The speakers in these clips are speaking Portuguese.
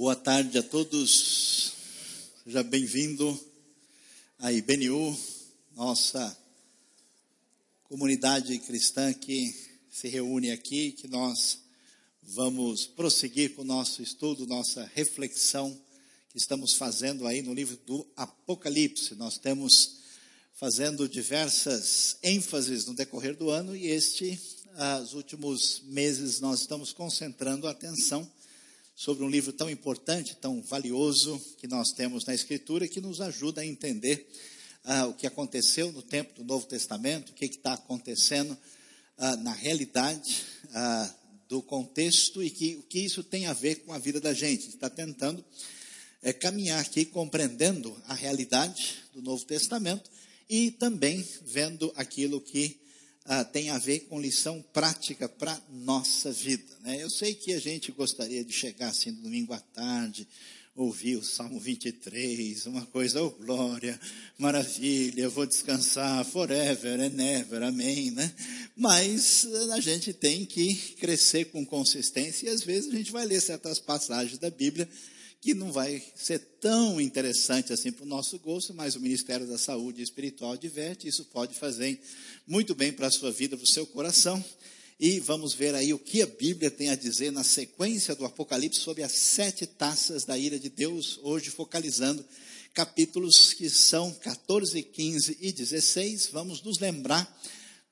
Boa tarde a todos. Seja bem-vindo à IBNU, nossa comunidade cristã que se reúne aqui, que nós vamos prosseguir com o nosso estudo, nossa reflexão que estamos fazendo aí no livro do Apocalipse. Nós temos fazendo diversas ênfases no decorrer do ano e este, os últimos meses, nós estamos concentrando a atenção sobre um livro tão importante, tão valioso que nós temos na Escritura, que nos ajuda a entender ah, o que aconteceu no tempo do Novo Testamento, o que está acontecendo ah, na realidade ah, do contexto e que, o que isso tem a ver com a vida da gente. Está tentando é, caminhar aqui compreendendo a realidade do Novo Testamento e também vendo aquilo que ah, tem a ver com lição prática para nossa vida. Né? Eu sei que a gente gostaria de chegar assim no domingo à tarde, ouvir o Salmo 23, uma coisa, oh glória, maravilha, vou descansar forever and ever, amém, né? Mas a gente tem que crescer com consistência e às vezes a gente vai ler certas passagens da Bíblia que não vai ser tão interessante assim para o nosso gosto, mas o Ministério da Saúde Espiritual diverte, isso pode fazer muito bem para a sua vida, para o seu coração. E vamos ver aí o que a Bíblia tem a dizer na sequência do Apocalipse sobre as sete taças da ira de Deus, hoje focalizando capítulos que são 14, 15 e 16. Vamos nos lembrar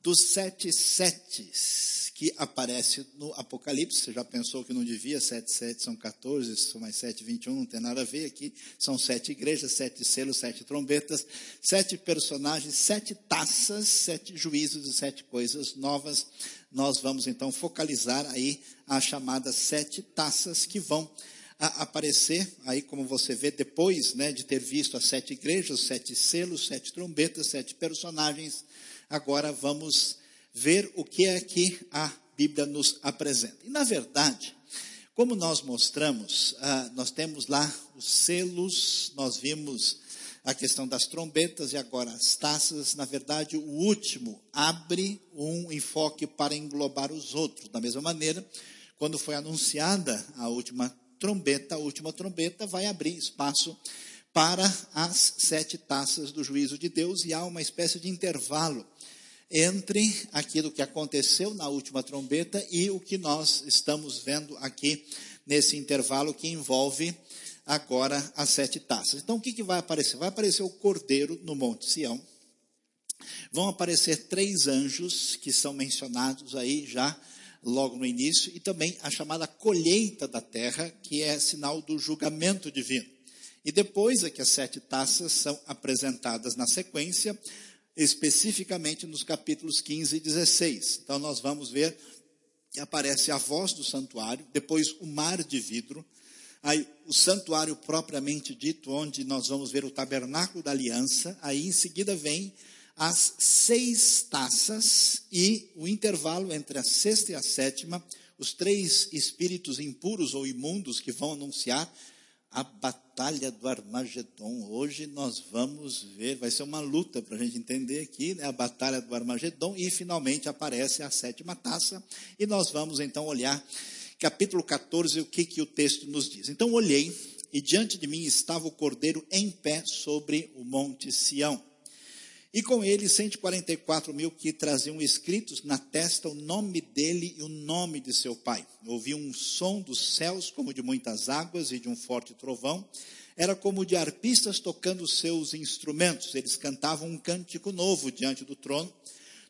dos sete setes que aparece no Apocalipse. Você já pensou que não devia? 7, 7 são 14, são mais 7, 21, não tem nada a ver aqui. São sete igrejas, sete selos, sete trombetas, sete personagens, sete taças, sete juízos e sete coisas novas. Nós vamos então focalizar aí as chamadas sete taças que vão aparecer, aí como você vê, depois né, de ter visto as sete igrejas, sete selos, sete trombetas, sete personagens, agora vamos ver o que é que a Bíblia nos apresenta. E, na verdade, como nós mostramos, ah, nós temos lá os selos, nós vimos a questão das trombetas e agora as taças. Na verdade, o último abre um enfoque para englobar os outros. Da mesma maneira, quando foi anunciada a última trombeta, a última trombeta vai abrir espaço para as sete taças do juízo de Deus e há uma espécie de intervalo entre aquilo que aconteceu na última trombeta e o que nós estamos vendo aqui nesse intervalo que envolve agora as sete taças. Então, o que, que vai aparecer? Vai aparecer o cordeiro no Monte Sião. Vão aparecer três anjos que são mencionados aí já logo no início, e também a chamada colheita da terra, que é sinal do julgamento divino. E depois é que as sete taças são apresentadas na sequência, especificamente nos capítulos 15 e 16. Então nós vamos ver que aparece a voz do santuário, depois o mar de vidro, aí o santuário propriamente dito, onde nós vamos ver o tabernáculo da aliança, aí em seguida vem as seis taças e o intervalo entre a sexta e a sétima, os três espíritos impuros ou imundos que vão anunciar a batalha do Armagedon. Hoje nós vamos ver, vai ser uma luta para a gente entender aqui, né, a batalha do Armagedon, e finalmente aparece a sétima taça, e nós vamos então olhar capítulo 14, o que, que o texto nos diz. Então olhei, e diante de mim estava o cordeiro em pé sobre o monte Sião e com ele 144 mil que traziam escritos na testa o nome dele e o nome de seu pai. Ouvi um som dos céus como de muitas águas e de um forte trovão. Era como de arpistas tocando seus instrumentos. Eles cantavam um cântico novo diante do trono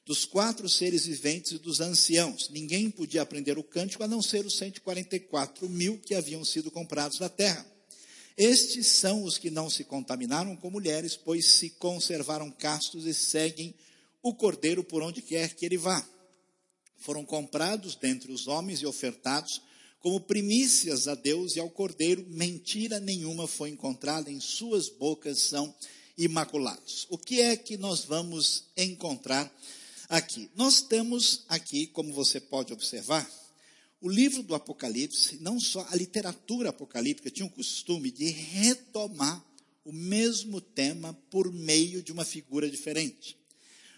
dos quatro seres viventes e dos anciãos. Ninguém podia aprender o cântico a não ser os 144 mil que haviam sido comprados da terra. Estes são os que não se contaminaram com mulheres, pois se conservaram castos e seguem o cordeiro por onde quer que ele vá. Foram comprados dentre os homens e ofertados como primícias a Deus e ao cordeiro, mentira nenhuma foi encontrada em suas bocas, são imaculados. O que é que nós vamos encontrar aqui? Nós temos aqui, como você pode observar, o livro do Apocalipse, não só a literatura apocalíptica, tinha o costume de retomar o mesmo tema por meio de uma figura diferente.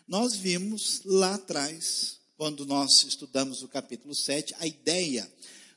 Nós vimos lá atrás, quando nós estudamos o capítulo 7, a ideia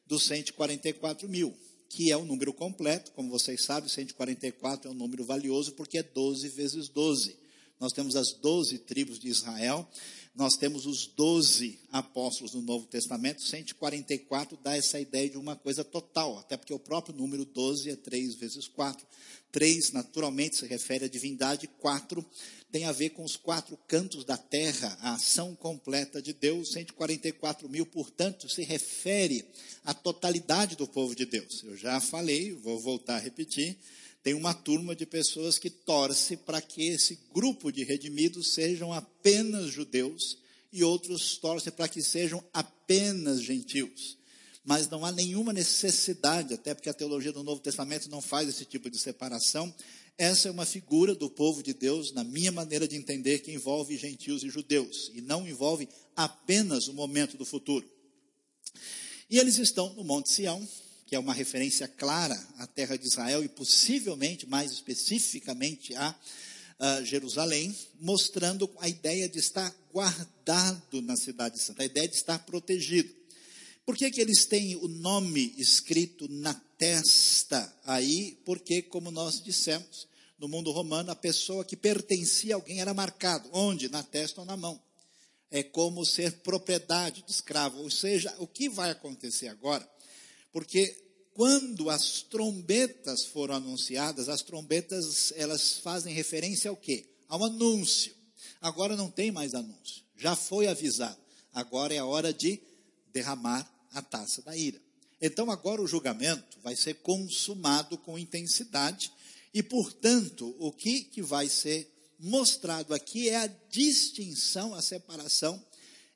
dos 144 mil, que é o número completo, como vocês sabem, 144 é um número valioso porque é 12 vezes 12. Nós temos as 12 tribos de Israel, nós temos os 12 apóstolos no Novo Testamento, 144 dá essa ideia de uma coisa total, até porque o próprio número 12 é 3 vezes 4. 3, naturalmente, se refere à divindade, 4 tem a ver com os quatro cantos da terra, a ação completa de Deus. 144 mil, portanto, se refere à totalidade do povo de Deus. Eu já falei, vou voltar a repetir. Tem uma turma de pessoas que torce para que esse grupo de redimidos sejam apenas judeus e outros torcem para que sejam apenas gentios mas não há nenhuma necessidade, até porque a teologia do Novo Testamento não faz esse tipo de separação, essa é uma figura do povo de Deus, na minha maneira de entender, que envolve gentios e judeus, e não envolve apenas o momento do futuro. E eles estão no Monte Sião, que é uma referência clara à terra de Israel e possivelmente, mais especificamente, a, a Jerusalém, mostrando a ideia de estar guardado na Cidade Santa, a ideia de estar protegido. Por que, que eles têm o nome escrito na testa aí? Porque, como nós dissemos, no mundo romano, a pessoa que pertencia a alguém era marcado. Onde? Na testa ou na mão. É como ser propriedade de escravo. Ou seja, o que vai acontecer agora? Porque quando as trombetas foram anunciadas, as trombetas elas fazem referência ao quê? Ao anúncio. Agora não tem mais anúncio. Já foi avisado. Agora é a hora de derramar a taça da ira. Então agora o julgamento vai ser consumado com intensidade e, portanto, o que, que vai ser mostrado aqui é a distinção, a separação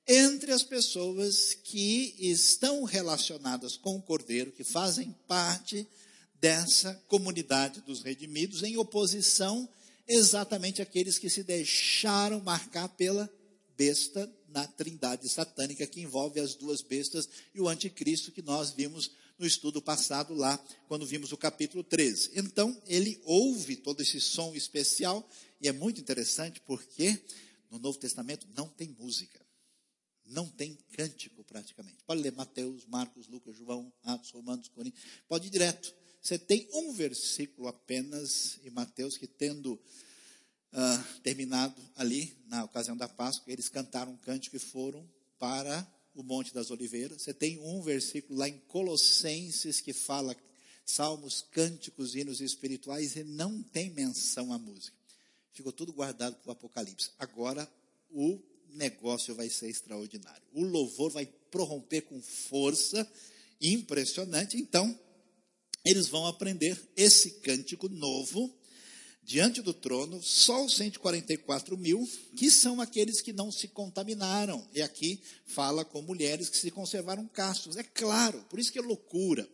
entre as pessoas que estão relacionadas com o Cordeiro, que fazem parte dessa comunidade dos redimidos, em oposição exatamente àqueles que se deixaram marcar pela besta na trindade satânica que envolve as duas bestas e o anticristo que nós vimos no estudo passado lá, quando vimos o capítulo 13. Então, ele ouve todo esse som especial e é muito interessante porque no Novo Testamento não tem música. Não tem cântico praticamente. Pode ler Mateus, Marcos, Lucas, João, Atos, Romanos, Coríntios. Pode ir direto. Você tem um versículo apenas em Mateus que tendo uh, terminado ali, na ocasião da Páscoa, eles cantaram um cântico e foram para o Monte das Oliveiras. Você tem um versículo lá em Colossenses que fala salmos, cânticos, hinos espirituais e não tem menção à música. Ficou tudo guardado para o Apocalipse. Agora o negócio vai ser extraordinário. O louvor vai prorromper com força impressionante. Então, eles vão aprender esse cântico novo diante do trono só os 144 mil, que são aqueles que não se contaminaram. E aqui fala com mulheres que se conservaram castos. É claro, por isso que é loucura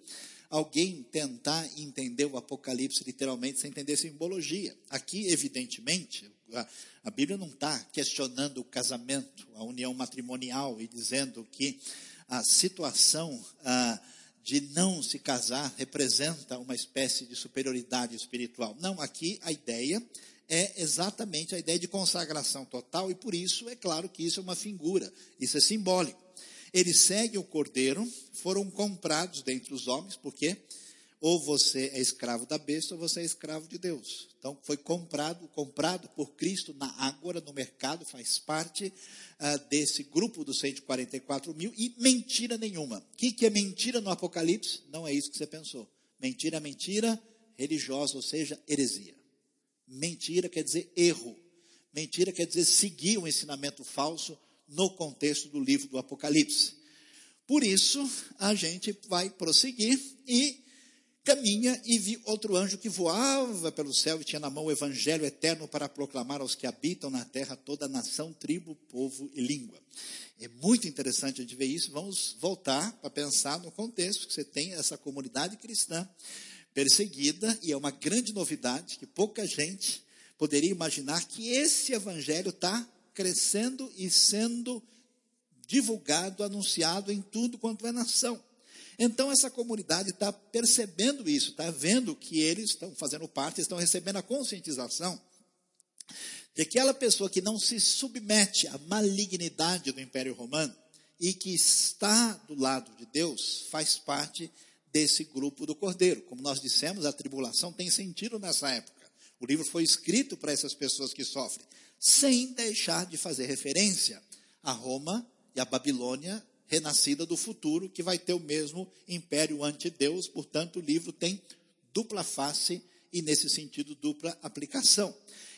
alguém tentar entender o Apocalipse literalmente sem entender simbologia. Aqui, evidentemente, a, a Bíblia não está questionando o casamento, a união matrimonial e dizendo que a situação. Ah, de não se casar representa uma espécie de superioridade espiritual. Não, aqui a ideia é exatamente a ideia de consagração total, e por isso é claro que isso é uma figura, isso é simbólico. Eles seguem o cordeiro, foram comprados dentre os homens, porque ou você é escravo da besta ou você é escravo de Deus. Então, foi comprado, comprado por Cristo na Ágora, no mercado, faz parte ah, desse grupo dos 144 mil, e mentira nenhuma. O que, que é mentira no Apocalipse? Não é isso que você pensou. Mentira, mentira religiosa, ou seja, heresia. Mentira quer dizer erro. Mentira quer dizer seguir um ensinamento falso no contexto do livro do Apocalipse. Por isso, a gente vai prosseguir e caminha e vi outro anjo que voava pelo céu e tinha na mão o evangelho eterno para proclamar aos que habitam na terra toda nação, tribo, povo e língua. É muito interessante a gente ver isso. Vamos voltar para pensar no contexto que você tem essa comunidade cristã perseguida e é uma grande novidade que pouca gente poderia imaginar que esse evangelho está crescendo e sendo divulgado, anunciado em tudo quanto é nação. Então essa comunidade está percebendo isso, está vendo que eles estão fazendo parte, estão recebendo a conscientização de aquela pessoa que não se submete à malignidade do Império Romano e que está do lado de Deus, faz parte desse grupo do cordeiro. Como nós dissemos, a tribulação tem sentido nessa época. O livro foi escrito para essas pessoas que sofrem, sem deixar de fazer referência a Roma e a Babilônia renascida do futuro, que vai ter o mesmo império ante Deus, portanto, o livro tem dupla face e, nesse sentido, dupla aplicação.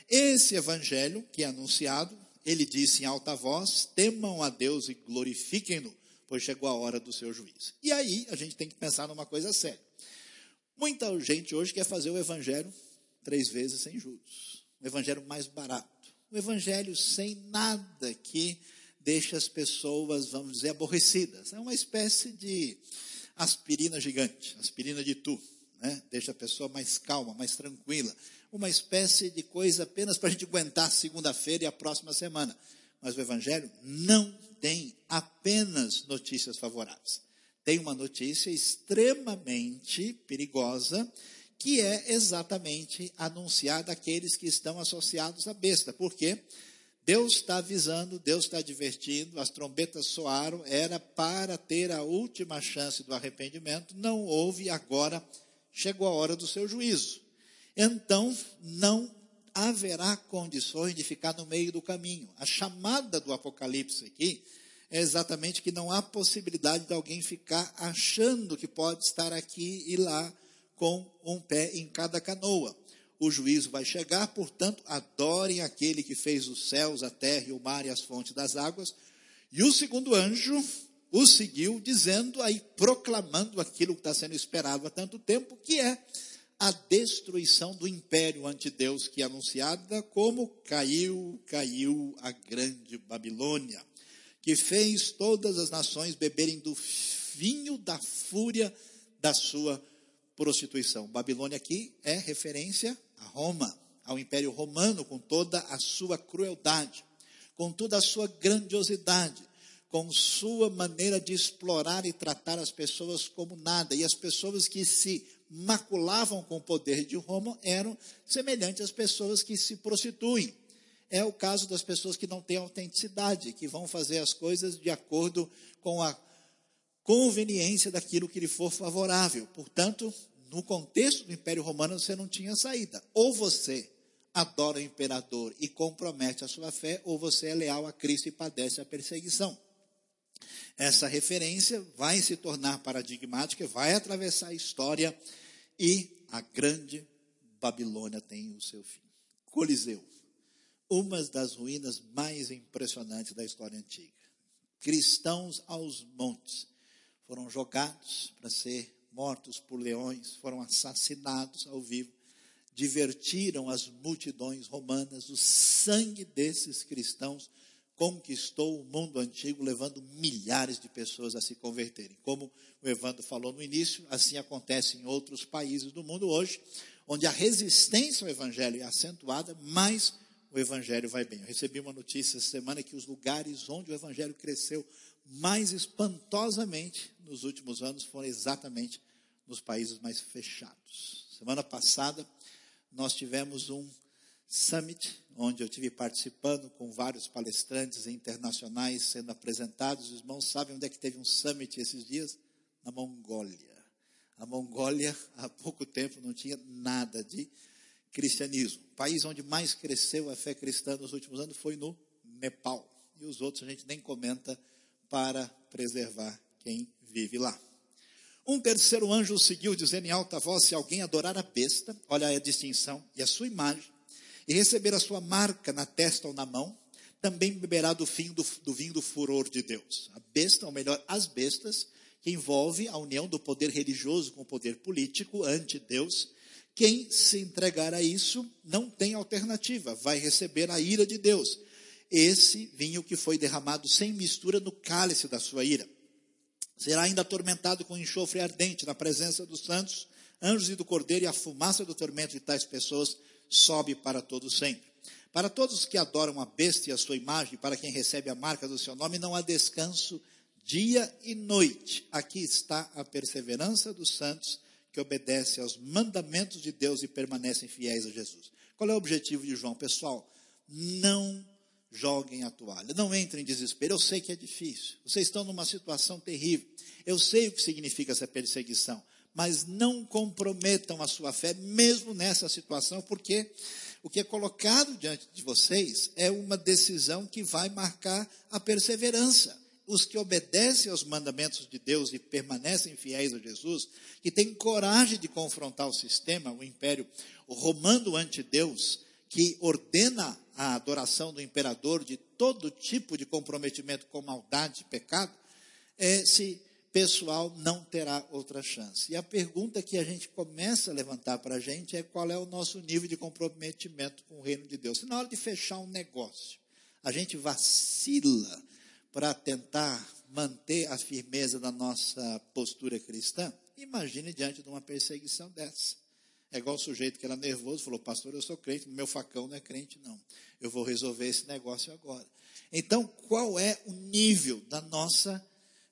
Esse evangelho que é anunciado, ele disse em alta voz: temam a Deus e glorifiquem-no, pois chegou a hora do seu juízo. E aí a gente tem que pensar numa coisa séria. Muita gente hoje quer fazer o evangelho três vezes sem juros. O evangelho mais barato. O evangelho sem nada que deixe as pessoas, vamos dizer, aborrecidas. É uma espécie de aspirina gigante, aspirina de tu. Né? Deixa a pessoa mais calma, mais tranquila. Uma espécie de coisa apenas para a gente aguentar segunda-feira e a próxima semana. Mas o Evangelho não tem apenas notícias favoráveis. Tem uma notícia extremamente perigosa, que é exatamente anunciada àqueles que estão associados à besta. Por quê? Deus está avisando, Deus está advertindo, as trombetas soaram, era para ter a última chance do arrependimento, não houve, agora chegou a hora do seu juízo. Então, não haverá condições de ficar no meio do caminho. A chamada do Apocalipse aqui é exatamente que não há possibilidade de alguém ficar achando que pode estar aqui e lá com um pé em cada canoa. O juízo vai chegar, portanto, adorem aquele que fez os céus, a terra e o mar e as fontes das águas. E o segundo anjo o seguiu, dizendo aí, proclamando aquilo que está sendo esperado há tanto tempo, que é a destruição do império ante Deus, que é anunciada como caiu, caiu a grande Babilônia, que fez todas as nações beberem do vinho da fúria da sua prostituição. Babilônia aqui é referência a Roma, ao Império Romano, com toda a sua crueldade, com toda a sua grandiosidade com sua maneira de explorar e tratar as pessoas como nada. E as pessoas que se maculavam com o poder de Roma eram semelhantes às pessoas que se prostituem. É o caso das pessoas que não têm autenticidade, que vão fazer as coisas de acordo com a conveniência daquilo que lhe for favorável. Portanto, no contexto do Império Romano, você não tinha saída. Ou você adora o imperador e compromete a sua fé, ou você é leal a Cristo e padece a perseguição. Essa referência vai se tornar paradigmática, vai atravessar a história e a grande Babilônia tem o seu fim. Coliseu, uma das ruínas mais impressionantes da história antiga. Cristãos aos montes foram jogados para ser mortos por leões, foram assassinados ao vivo, divertiram as multidões romanas, o sangue desses cristãos conquistou o mundo antigo, levando milhares de pessoas a se converterem. Como o Evandro falou no início, assim acontece em outros países do mundo hoje, onde a resistência ao Evangelho é acentuada, mas o Evangelho vai bem. Eu recebi uma notícia essa semana que os lugares onde o Evangelho cresceu mais espantosamente nos últimos anos foram exatamente nos países mais fechados. Semana passada, nós tivemos um Summit, onde eu tive participando com vários palestrantes internacionais sendo apresentados. Os irmãos sabem onde é que teve um summit esses dias? Na Mongólia. A Mongólia, há pouco tempo, não tinha nada de cristianismo. O país onde mais cresceu a fé cristã nos últimos anos foi no Nepal. E os outros a gente nem comenta para preservar quem vive lá. Um terceiro anjo seguiu, dizendo em alta voz: Se alguém adorar a besta, olha a distinção, e a sua imagem, e receber a sua marca na testa ou na mão, também beberá do, do, do vinho do furor de Deus. A besta, ou melhor, as bestas, que envolve a união do poder religioso com o poder político ante Deus. Quem se entregar a isso não tem alternativa, vai receber a ira de Deus. Esse vinho que foi derramado sem mistura no cálice da sua ira. Será ainda atormentado com enxofre ardente na presença dos santos, anjos e do cordeiro, e a fumaça do tormento de tais pessoas sobe para todo sempre. Para todos que adoram a besta e a sua imagem, para quem recebe a marca do seu nome, não há descanso dia e noite. Aqui está a perseverança dos santos que obedecem aos mandamentos de Deus e permanecem fiéis a Jesus. Qual é o objetivo de João? Pessoal, não joguem a toalha, não entrem em desespero. Eu sei que é difícil, vocês estão numa situação terrível. Eu sei o que significa essa perseguição, mas não comprometam a sua fé, mesmo nessa situação, porque o que é colocado diante de vocês é uma decisão que vai marcar a perseverança. Os que obedecem aos mandamentos de Deus e permanecem fiéis a Jesus, que têm coragem de confrontar o sistema, o império romano ante Deus, que ordena a adoração do imperador de todo tipo de comprometimento com maldade e pecado, esse pessoal não terá outra chance. E a pergunta que a gente começa a levantar para a gente é qual é o nosso nível de comprometimento com o reino de Deus. Se na hora de fechar um negócio, a gente vacila para tentar manter a firmeza da nossa postura cristã, imagine diante de uma perseguição dessa. É igual o sujeito que era nervoso, falou, pastor, eu sou crente, meu facão não é crente, não. Eu vou resolver esse negócio agora. Então, qual é o nível da nossa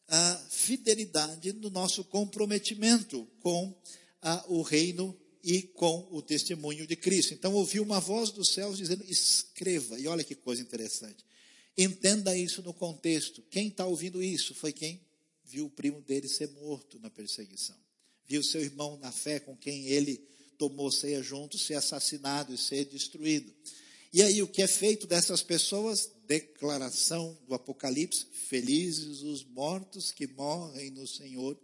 a fidelidade, do nosso comprometimento com a, o reino e com o testemunho de Cristo? Então, ouviu uma voz dos céus dizendo: escreva. E olha que coisa interessante. Entenda isso no contexto. Quem está ouvindo isso foi quem viu o primo dele ser morto na perseguição. Viu seu irmão na fé com quem ele tomou ceia junto, ser assassinado e ser destruído. E aí, o que é feito dessas pessoas? Declaração do Apocalipse: Felizes os mortos que morrem no Senhor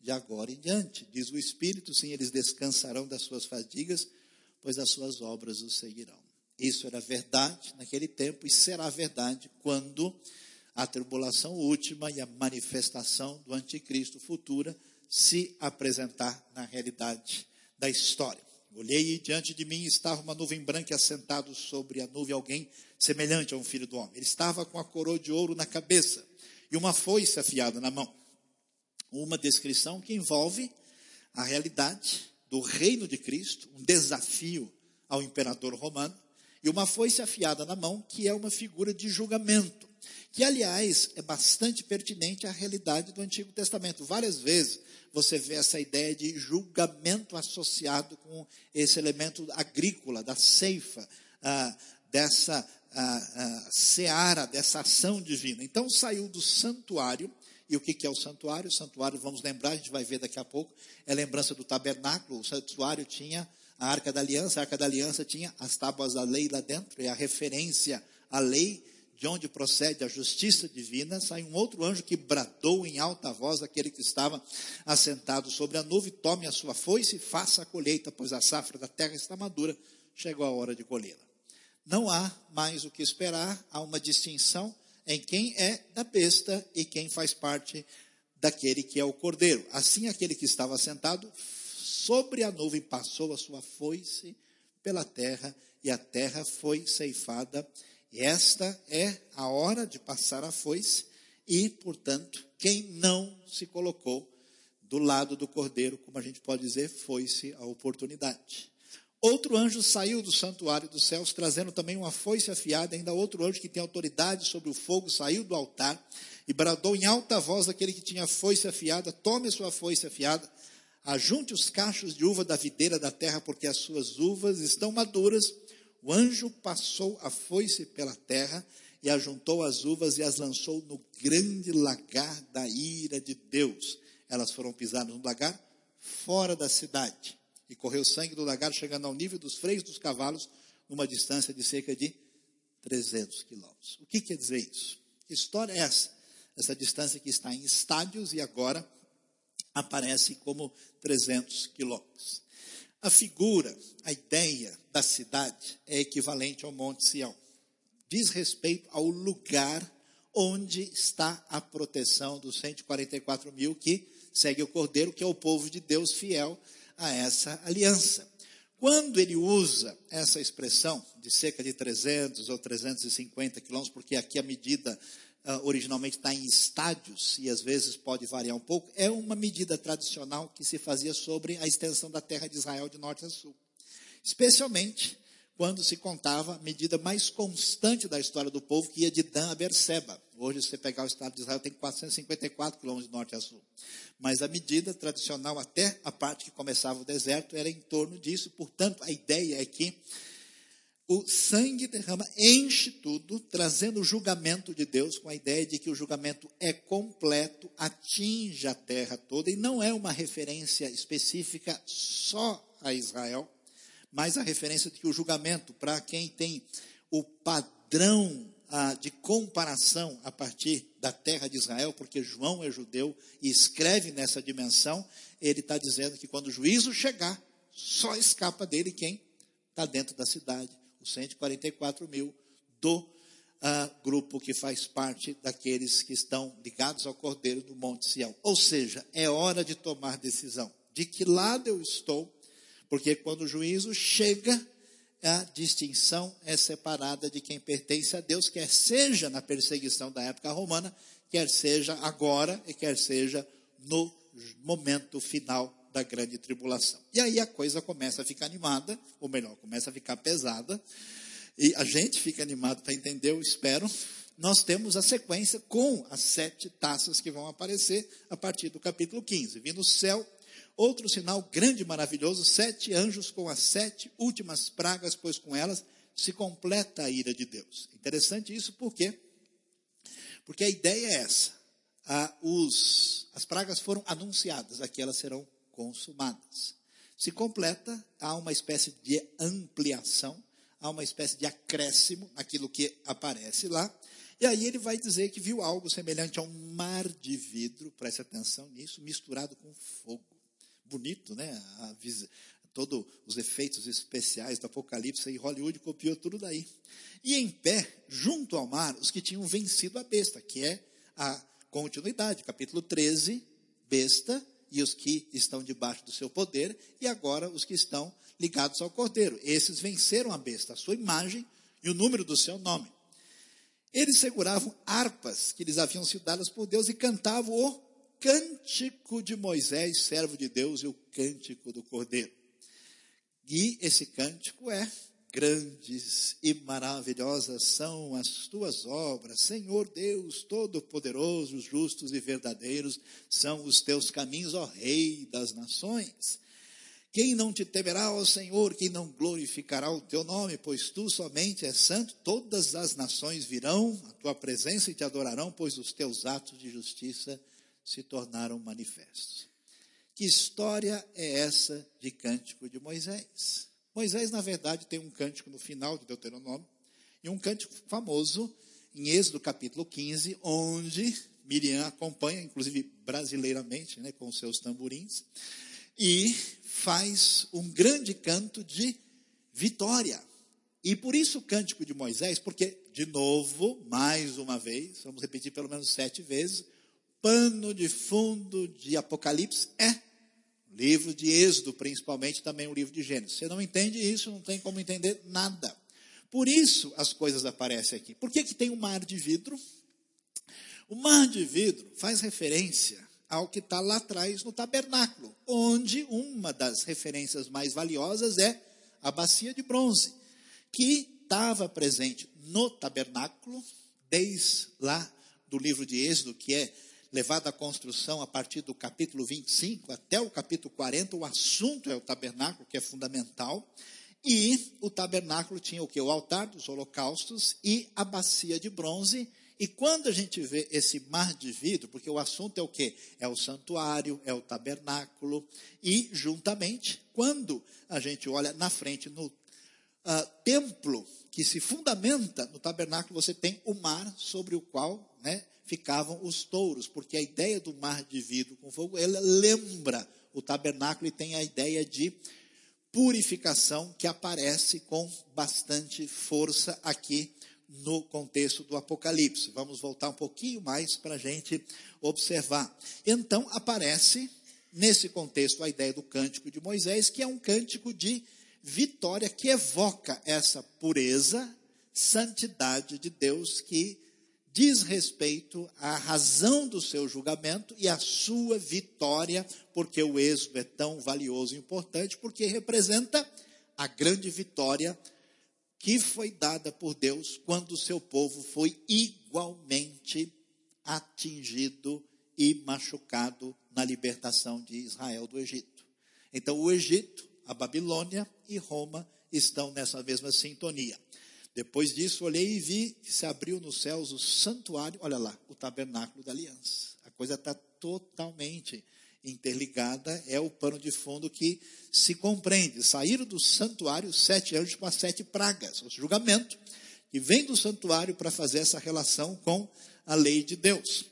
de agora em diante. Diz o Espírito: sim, eles descansarão das suas fadigas, pois as suas obras os seguirão. Isso era verdade naquele tempo e será verdade quando a tribulação última e a manifestação do anticristo futura se apresentar na realidade da história. Olhei e diante de mim estava uma nuvem branca assentado sobre a nuvem alguém semelhante a um filho do homem. Ele estava com a coroa de ouro na cabeça e uma foice afiada na mão. Uma descrição que envolve a realidade do reino de Cristo, um desafio ao imperador romano, e uma foice afiada na mão, que é uma figura de julgamento, que aliás é bastante pertinente à realidade do Antigo Testamento. Várias vezes você vê essa ideia de julgamento associado com esse elemento agrícola, da ceifa, ah, dessa ah, ah, seara, dessa ação divina. Então saiu do santuário, e o que, é o santuário? O santuário, vamos lembrar, a gente vai ver daqui a pouco, é lembrança do tabernáculo. O santuário tinha a arca da aliança, a arca da aliança tinha as tábuas da lei lá dentro, é a referência à lei de onde procede a justiça divina, sai um outro anjo que bradou em alta voz aquele que estava assentado sobre a nuvem: tome a sua foice e faça a colheita, pois a safra da terra está madura, chegou a hora de colhê-la. Não há mais o que esperar, há uma distinção em quem é da besta e quem faz parte daquele que é o cordeiro. Assim, aquele que estava sentado sobre a nuvem passou a sua foice pela terra, e a terra foi ceifada esta é a hora de passar a foice e, portanto, quem não se colocou do lado do cordeiro, como a gente pode dizer, foi-se a oportunidade. Outro anjo saiu do santuário dos céus, trazendo também uma foice afiada. Ainda outro anjo que tem autoridade sobre o fogo saiu do altar e bradou em alta voz aquele que tinha foice afiada: Tome a sua foice afiada, ajunte os cachos de uva da videira da terra, porque as suas uvas estão maduras o anjo passou a foice pela terra e ajuntou as uvas e as lançou no grande lagar da ira de Deus. Elas foram pisadas no lagar fora da cidade. E correu sangue do lagar, chegando ao nível dos freios dos cavalos, numa distância de cerca de 300 quilômetros. O que quer dizer isso? Que história é essa? Essa distância que está em estádios e agora aparece como 300 quilômetros. A figura, a ideia da cidade é equivalente ao Monte Sião. Diz respeito ao lugar onde está a proteção dos 144 mil que segue o Cordeiro, que é o povo de Deus fiel a essa aliança. Quando ele usa essa expressão de cerca de 300 ou 350 quilômetros, porque aqui a medida uh, originalmente está em estádios e às vezes pode variar um pouco, é uma medida tradicional que se fazia sobre a extensão da terra de Israel de norte a sul. Especialmente quando se contava a medida mais constante da história do povo, que ia de Dan a Berseba. Hoje, se você pegar o estado de Israel, tem 454 quilômetros de norte a sul. Mas a medida tradicional, até a parte que começava o deserto, era em torno disso. Portanto, a ideia é que o sangue derrama, enche tudo, trazendo o julgamento de Deus, com a ideia de que o julgamento é completo, atinge a terra toda, e não é uma referência específica só a Israel, mas a referência de que o julgamento, para quem tem o padrão ah, de comparação a partir da terra de Israel, porque João é judeu e escreve nessa dimensão, ele está dizendo que quando o juízo chegar, só escapa dele quem está dentro da cidade 144 mil do uh, grupo que faz parte daqueles que estão ligados ao Cordeiro do Monte Sião. Ou seja, é hora de tomar decisão. De que lado eu estou? Porque quando o juízo chega, a distinção é separada de quem pertence a Deus, quer seja na perseguição da época romana, quer seja agora e quer seja no momento final da grande tribulação. E aí a coisa começa a ficar animada, ou melhor, começa a ficar pesada, e a gente fica animado para entender, eu espero. Nós temos a sequência com as sete taças que vão aparecer a partir do capítulo 15. Vindo o céu, outro sinal grande e maravilhoso, sete anjos com as sete últimas pragas, pois com elas se completa a ira de Deus. Interessante isso, por quê? Porque a ideia é essa. Ah, os, as pragas foram anunciadas, aqui elas serão consumadas. Se completa, há uma espécie de ampliação, há uma espécie de acréscimo naquilo que aparece lá. E aí ele vai dizer que viu algo semelhante a um mar de vidro, preste atenção nisso, misturado com fogo. Bonito, né? Todos os efeitos especiais do Apocalipse e Hollywood copiou tudo daí. E em pé, junto ao mar, os que tinham vencido a besta, que é a continuidade, capítulo 13, besta e os que estão debaixo do seu poder, e agora os que estão ligados ao Cordeiro. Esses venceram a besta, a sua imagem e o número do seu nome. Eles seguravam harpas que lhes haviam sido dadas por Deus e cantavam o cântico de Moisés, servo de Deus, e o cântico do Cordeiro. E esse cântico é Grandes e maravilhosas são as tuas obras, Senhor Deus Todo-Poderoso, justos e verdadeiros são os teus caminhos, ó Rei das nações. Quem não te temerá, ó Senhor, quem não glorificará o teu nome, pois tu somente és santo, todas as nações virão à tua presença e te adorarão, pois os teus atos de justiça se tornaram manifestos. Que história é essa de cântico de Moisés? Moisés, na verdade, tem um cântico no final de Deuteronômio, e um cântico famoso em Êxodo capítulo 15, onde Miriam acompanha, inclusive brasileiramente, né, com seus tamborins, e faz um grande canto de vitória. E por isso o cântico de Moisés, porque, de novo, mais uma vez, vamos repetir pelo menos sete vezes, pano de fundo de Apocalipse é Livro de Êxodo, principalmente, também o livro de Gênesis. Você não entende isso, não tem como entender nada. Por isso as coisas aparecem aqui. Por que, que tem um mar de vidro? O mar de vidro faz referência ao que está lá atrás no tabernáculo, onde uma das referências mais valiosas é a bacia de bronze, que estava presente no tabernáculo, desde lá do livro de Êxodo, que é levado à construção a partir do capítulo 25 até o capítulo 40, o assunto é o tabernáculo, que é fundamental. E o tabernáculo tinha o que? O altar dos holocaustos e a bacia de bronze. E quando a gente vê esse mar de vidro, porque o assunto é o que? É o santuário, é o tabernáculo. E, juntamente, quando a gente olha na frente no uh, templo que se fundamenta no tabernáculo, você tem o mar sobre o qual né, ficavam os touros, porque a ideia do mar de vidro com fogo, ela lembra o tabernáculo e tem a ideia de purificação que aparece com bastante força aqui no contexto do Apocalipse. Vamos voltar um pouquinho mais para a gente observar. Então, aparece nesse contexto a ideia do cântico de Moisés, que é um cântico de vitória que evoca essa pureza, santidade de Deus que diz respeito à razão do seu julgamento e à sua vitória, porque o êxodo é tão valioso e importante, porque representa a grande vitória que foi dada por Deus quando o seu povo foi igualmente atingido e machucado na libertação de Israel do Egito. Então, o Egito, a Babilônia e Roma estão nessa mesma sintonia. Depois disso, olhei e vi que se abriu nos céus o santuário, olha lá, o tabernáculo da aliança. A coisa está totalmente interligada, é o pano de fundo que se compreende. Saíram do santuário sete anjos com as sete pragas, o julgamento, que vem do santuário para fazer essa relação com a lei de Deus.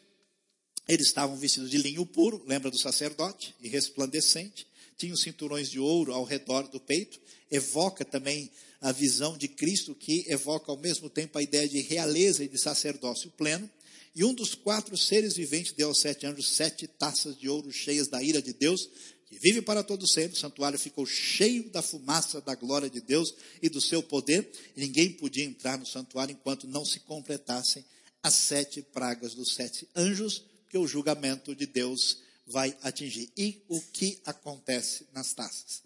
Eles estavam vestidos de linho puro, lembra do sacerdote, e resplandecente, tinham cinturões de ouro ao redor do peito, evoca também a visão de Cristo, que evoca ao mesmo tempo a ideia de realeza e de sacerdócio pleno. E um dos quatro seres viventes deu aos sete anjos sete taças de ouro cheias da ira de Deus, que vive para todo sempre. O santuário ficou cheio da fumaça da glória de Deus e do seu poder. Ninguém podia entrar no santuário enquanto não se completassem as sete pragas dos sete anjos, que o julgamento de Deus vai atingir. E o que acontece nas taças?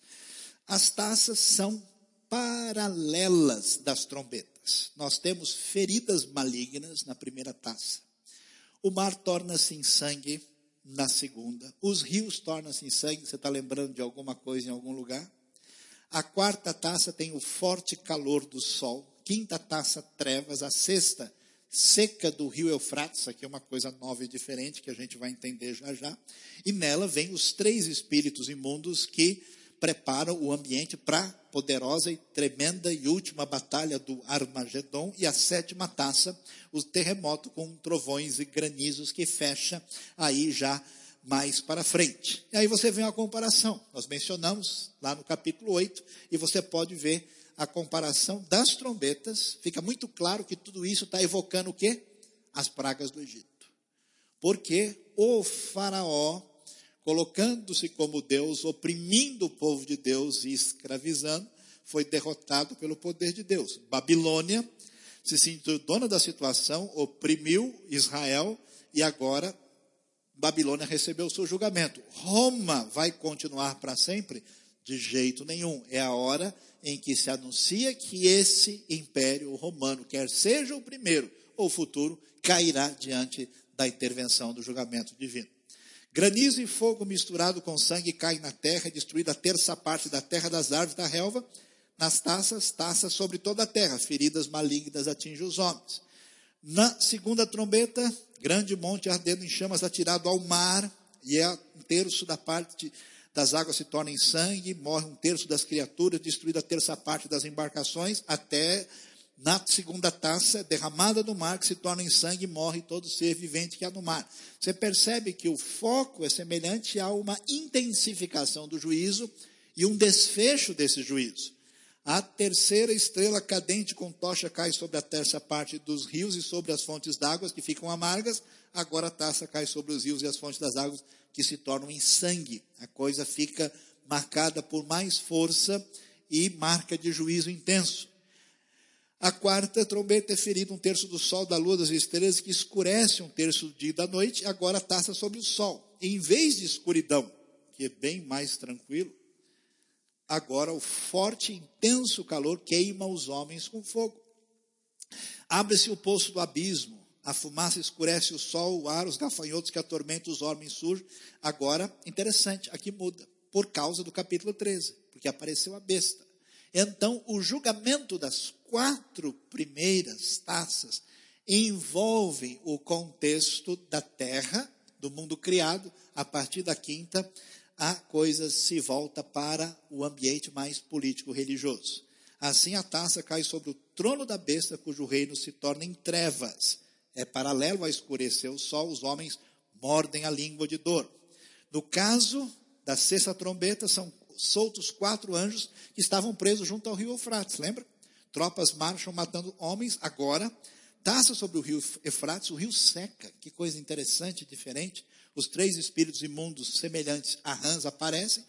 As taças são paralelas das trombetas. Nós temos feridas malignas na primeira taça. O mar torna-se em sangue na segunda. Os rios tornam-se em sangue. Você está lembrando de alguma coisa em algum lugar? A quarta taça tem o forte calor do sol. Quinta taça, trevas. A sexta, seca do rio Eufrates, aqui é uma coisa nova e diferente que a gente vai entender já já. E nela vem os três espíritos imundos que preparam o ambiente para a poderosa e tremenda e última batalha do Armagedon e a sétima taça, o terremoto com trovões e granizos que fecha aí já mais para frente. E aí você vê uma comparação. Nós mencionamos lá no capítulo 8 e você pode ver a comparação das trombetas, fica muito claro que tudo isso está evocando o quê? As pragas do Egito. Porque o faraó, colocando-se como Deus, oprimindo o povo de Deus e escravizando, foi derrotado pelo poder de Deus. Babilônia se sentiu dona da situação, oprimiu Israel e agora Babilônia recebeu o seu julgamento. Roma vai continuar para sempre? De jeito nenhum. É a hora em que se anuncia que esse império romano, quer seja o primeiro ou o futuro, cairá diante da intervenção do julgamento divino. Granizo e fogo misturado com sangue caem na terra, destruída a terça parte da terra das árvores da relva, nas taças, taças sobre toda a terra, feridas malignas atingem os homens. Na segunda trombeta, grande monte ardendo em chamas atirado ao mar, e é um terço da parte das águas se torna em sangue, morre um terço das criaturas, destruída a terça parte das embarcações, até na segunda taça, derramada no mar, que se torna em sangue, morre todo ser vivente que há no mar. Você percebe que o foco é semelhante a uma intensificação do juízo e um desfecho desse juízo. A terceira estrela cadente com tocha cai sobre a terça parte dos rios e sobre as fontes d'água que ficam amargas. Agora a taça cai sobre os rios e as fontes das águas que se tornam em sangue. A coisa fica marcada por mais força e marca de juízo intenso. A quarta trombeta é ferida um terço do sol, da lua, das estrelas, que escurece um terço do dia e da noite, agora taça sobre o sol. Em vez de escuridão, que é bem mais tranquilo, agora o forte intenso calor queima os homens com fogo. Abre-se o poço do abismo, a fumaça escurece o sol, o ar, os gafanhotos que atormentam os homens surgem. Agora, interessante, aqui muda, por causa do capítulo 13, porque apareceu a besta. Então, o julgamento das quatro primeiras taças envolve o contexto da terra, do mundo criado, a partir da quinta, a coisa se volta para o ambiente mais político-religioso. Assim, a taça cai sobre o trono da besta, cujo reino se torna em trevas é paralelo a escurecer o sol, os homens mordem a língua de dor. No caso da sexta trombeta, são soltos quatro anjos que estavam presos junto ao rio Eufrates, lembra? Tropas marcham matando homens, agora, taça sobre o rio Eufrates, o rio seca, que coisa interessante, diferente. Os três espíritos imundos semelhantes a rãs aparecem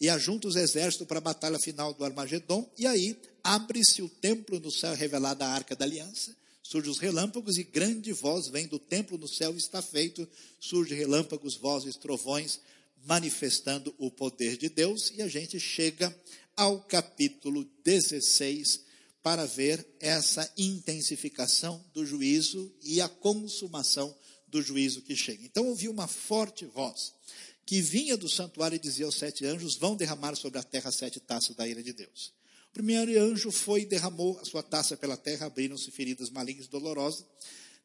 e ajuntam os exércitos para a batalha final do Armagedon, e aí abre-se o templo no céu revelada a arca da aliança, Surge os relâmpagos e grande voz vem do templo no céu está feito. Surge relâmpagos, vozes, trovões, manifestando o poder de Deus. E a gente chega ao capítulo 16 para ver essa intensificação do juízo e a consumação do juízo que chega. Então ouvi uma forte voz que vinha do santuário e dizia aos sete anjos: Vão derramar sobre a terra sete taças da ira de Deus. primeiro anjo foi e derramou a sua taça pela terra, abriram-se feridas malignas e dolorosas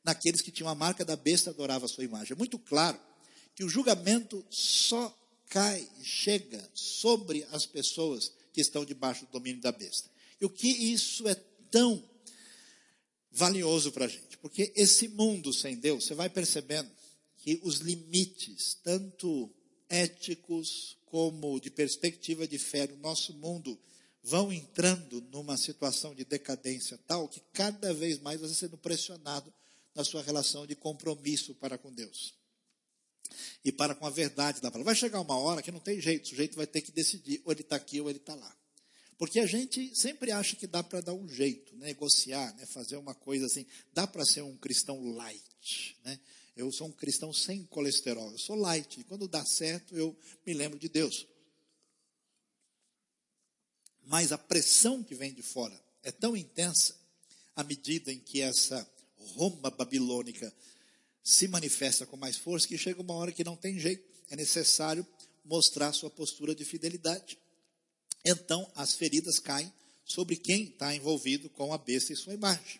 naqueles que tinham a marca da besta adorava a sua imagem. É muito claro que o julgamento só cai, chega sobre as pessoas que estão debaixo do domínio da besta. E o que isso é tão valioso para a gente? Porque esse mundo sem Deus, você vai percebendo que os limites, tanto éticos como de perspectiva de fé no nosso mundo, vão entrando numa situação de decadência tal que cada vez mais você sendo pressionado na sua relação de compromisso para com Deus. E para com a verdade da palavra. Vai chegar uma hora que não tem jeito, o sujeito vai ter que decidir, ou ele está aqui ou ele está lá. Porque a gente sempre acha que dá para dar um jeito, né? negociar, né? fazer uma coisa assim. Dá para ser um cristão light. Né? Eu sou um cristão sem colesterol, eu sou light. E quando dá certo, eu me lembro de Deus. Mas a pressão que vem de fora é tão intensa à medida em que essa Roma babilônica se manifesta com mais força que chega uma hora que não tem jeito, é necessário mostrar sua postura de fidelidade. Então as feridas caem sobre quem está envolvido com a besta e sua imagem.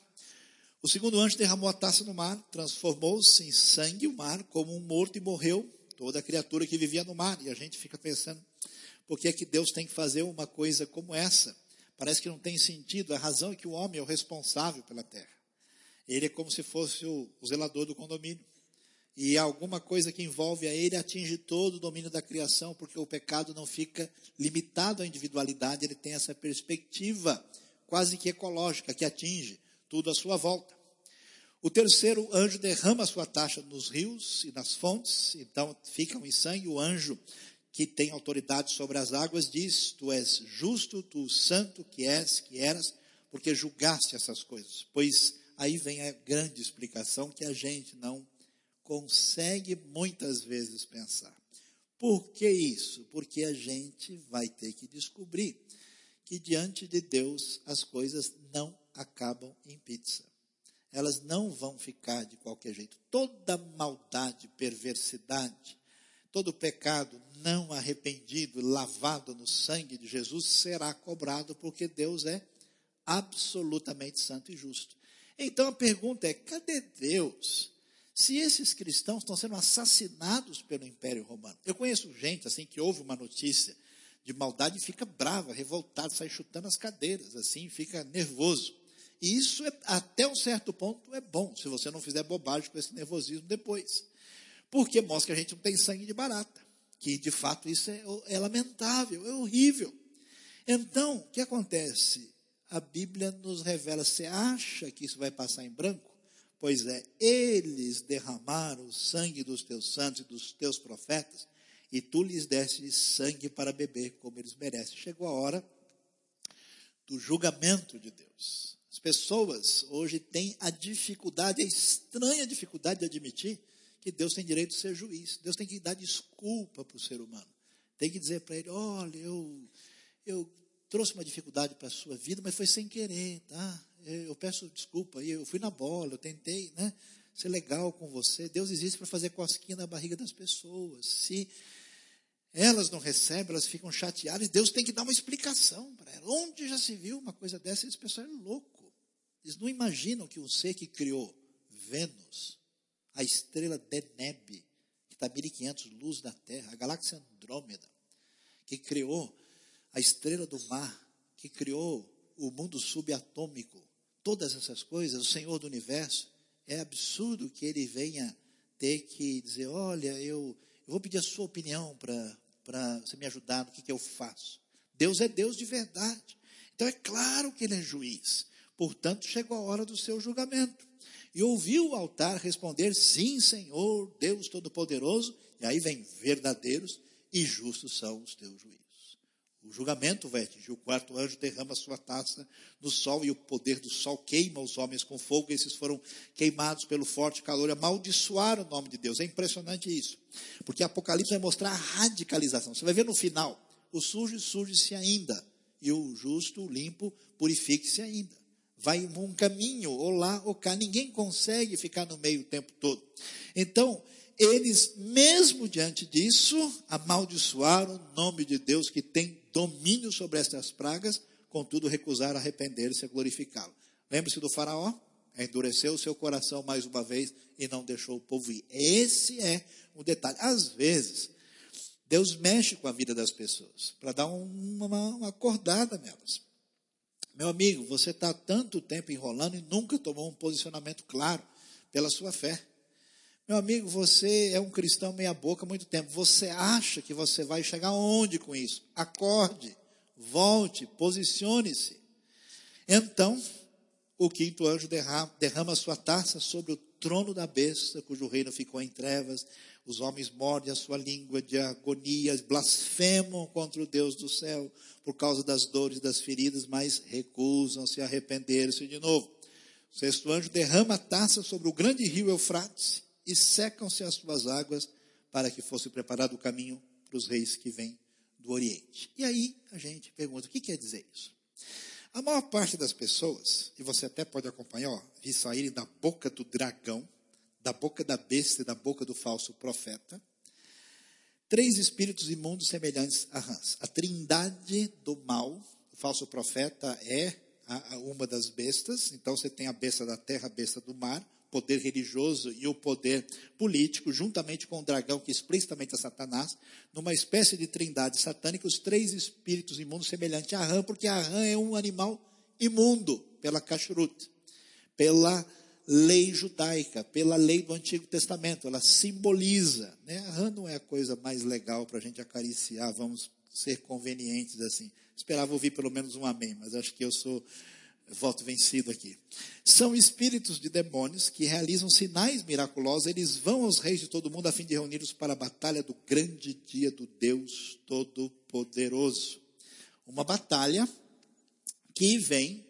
O segundo anjo derramou a taça no mar, transformou-se em sangue o mar, como um morto e morreu toda a criatura que vivia no mar. E a gente fica pensando, por que é que Deus tem que fazer uma coisa como essa? Parece que não tem sentido. A razão é que o homem é o responsável pela terra. Ele é como se fosse o, o zelador do condomínio. E alguma coisa que envolve a ele atinge todo o domínio da criação, porque o pecado não fica limitado à individualidade, ele tem essa perspectiva quase que ecológica, que atinge tudo à sua volta. O terceiro anjo derrama a sua taxa nos rios e nas fontes, então ficam em sangue. O anjo que tem autoridade sobre as águas diz: Tu és justo, tu santo que és, que eras, porque julgaste essas coisas. Pois Aí vem a grande explicação que a gente não consegue muitas vezes pensar. Por que isso? Porque a gente vai ter que descobrir que diante de Deus as coisas não acabam em pizza. Elas não vão ficar de qualquer jeito. Toda maldade, perversidade, todo pecado não arrependido, lavado no sangue de Jesus, será cobrado, porque Deus é absolutamente santo e justo. Então a pergunta é: cadê Deus? Se esses cristãos estão sendo assassinados pelo Império Romano. Eu conheço gente assim que ouve uma notícia de maldade e fica brava, revoltada, sai chutando as cadeiras, assim, fica nervoso. E isso, é, até um certo ponto, é bom, se você não fizer bobagem com esse nervosismo depois. Porque mostra que a gente não tem sangue de barata. Que, de fato, isso é, é lamentável, é horrível. Então, o que acontece? A Bíblia nos revela. Você acha que isso vai passar em branco? Pois é, eles derramaram o sangue dos teus santos e dos teus profetas, e tu lhes deste sangue para beber, como eles merecem. Chegou a hora do julgamento de Deus. As pessoas hoje têm a dificuldade, a estranha dificuldade de admitir que Deus tem direito de ser juiz. Deus tem que dar desculpa para o ser humano. Tem que dizer para ele: olha, eu, eu trouxe uma dificuldade para a sua vida, mas foi sem querer, tá? Eu peço desculpa, eu fui na bola, eu tentei, né? Ser legal com você. Deus existe para fazer cosquinha na barriga das pessoas. Se elas não recebem, elas ficam chateadas, Deus tem que dar uma explicação para elas. Onde já se viu uma coisa dessa? Esse pessoal é louco. Eles não imaginam que um ser que criou Vênus, a estrela Deneb, que está a 1500 luz da Terra, a galáxia Andrômeda, que criou a estrela do mar, que criou o mundo subatômico, todas essas coisas, o Senhor do universo, é absurdo que ele venha ter que dizer: olha, eu, eu vou pedir a sua opinião para você me ajudar no que, que eu faço. Deus é Deus de verdade. Então é claro que ele é juiz. Portanto, chegou a hora do seu julgamento. E ouviu o altar responder: Sim, Senhor, Deus Todo-Poderoso. E aí vem: verdadeiros e justos são os teus juízes. O julgamento vai atingir. O quarto anjo derrama sua taça no sol e o poder do sol queima os homens com fogo. Esses foram queimados pelo forte calor, amaldiçoaram o nome de Deus. É impressionante isso. Porque Apocalipse vai mostrar a radicalização. Você vai ver no final: o sujo surge-se ainda, e o justo, o limpo, purifique-se ainda. Vai um caminho, ou lá ou cá. Ninguém consegue ficar no meio o tempo todo. Então, eles, mesmo diante disso, amaldiçoaram o nome de Deus que tem domínio sobre estas pragas, contudo recusaram arrepender-se e glorificá-lo. Lembre-se do faraó? Endureceu o seu coração mais uma vez e não deixou o povo ir. Esse é o detalhe. Às vezes, Deus mexe com a vida das pessoas para dar uma, uma acordada nelas. Meu amigo, você está tanto tempo enrolando e nunca tomou um posicionamento claro pela sua fé. Meu amigo, você é um cristão meia-boca há muito tempo. Você acha que você vai chegar onde com isso? Acorde, volte, posicione-se. Então, o quinto anjo derrama, derrama sua taça sobre o trono da besta, cujo reino ficou em trevas. Os homens mordem a sua língua de agonia, blasfemam contra o Deus do céu por causa das dores das feridas, mas recusam-se a arrepender-se de novo. O sexto anjo derrama a taça sobre o grande rio Eufrates e secam-se as suas águas para que fosse preparado o caminho para os reis que vêm do Oriente. E aí a gente pergunta, o que quer dizer isso? A maior parte das pessoas, e você até pode acompanhar, vi saírem da boca do dragão, da boca da besta e da boca do falso profeta, três espíritos imundos semelhantes a rãs. A trindade do mal, o falso profeta é a, a uma das bestas, então você tem a besta da terra, a besta do mar, poder religioso e o poder político, juntamente com o dragão, que explicitamente é Satanás, numa espécie de trindade satânica, os três espíritos imundos semelhantes à rã, porque a rã é um animal imundo pela kashrut, pela lei judaica, pela lei do Antigo Testamento, ela simboliza. Né? A rã não é a coisa mais legal para a gente acariciar, vamos ser convenientes assim. Esperava ouvir pelo menos um amém, mas acho que eu sou voto vencido aqui. São espíritos de demônios que realizam sinais miraculosos, eles vão aos reis de todo mundo a fim de reuni-los para a batalha do grande dia do Deus Todo-Poderoso. Uma batalha que vem,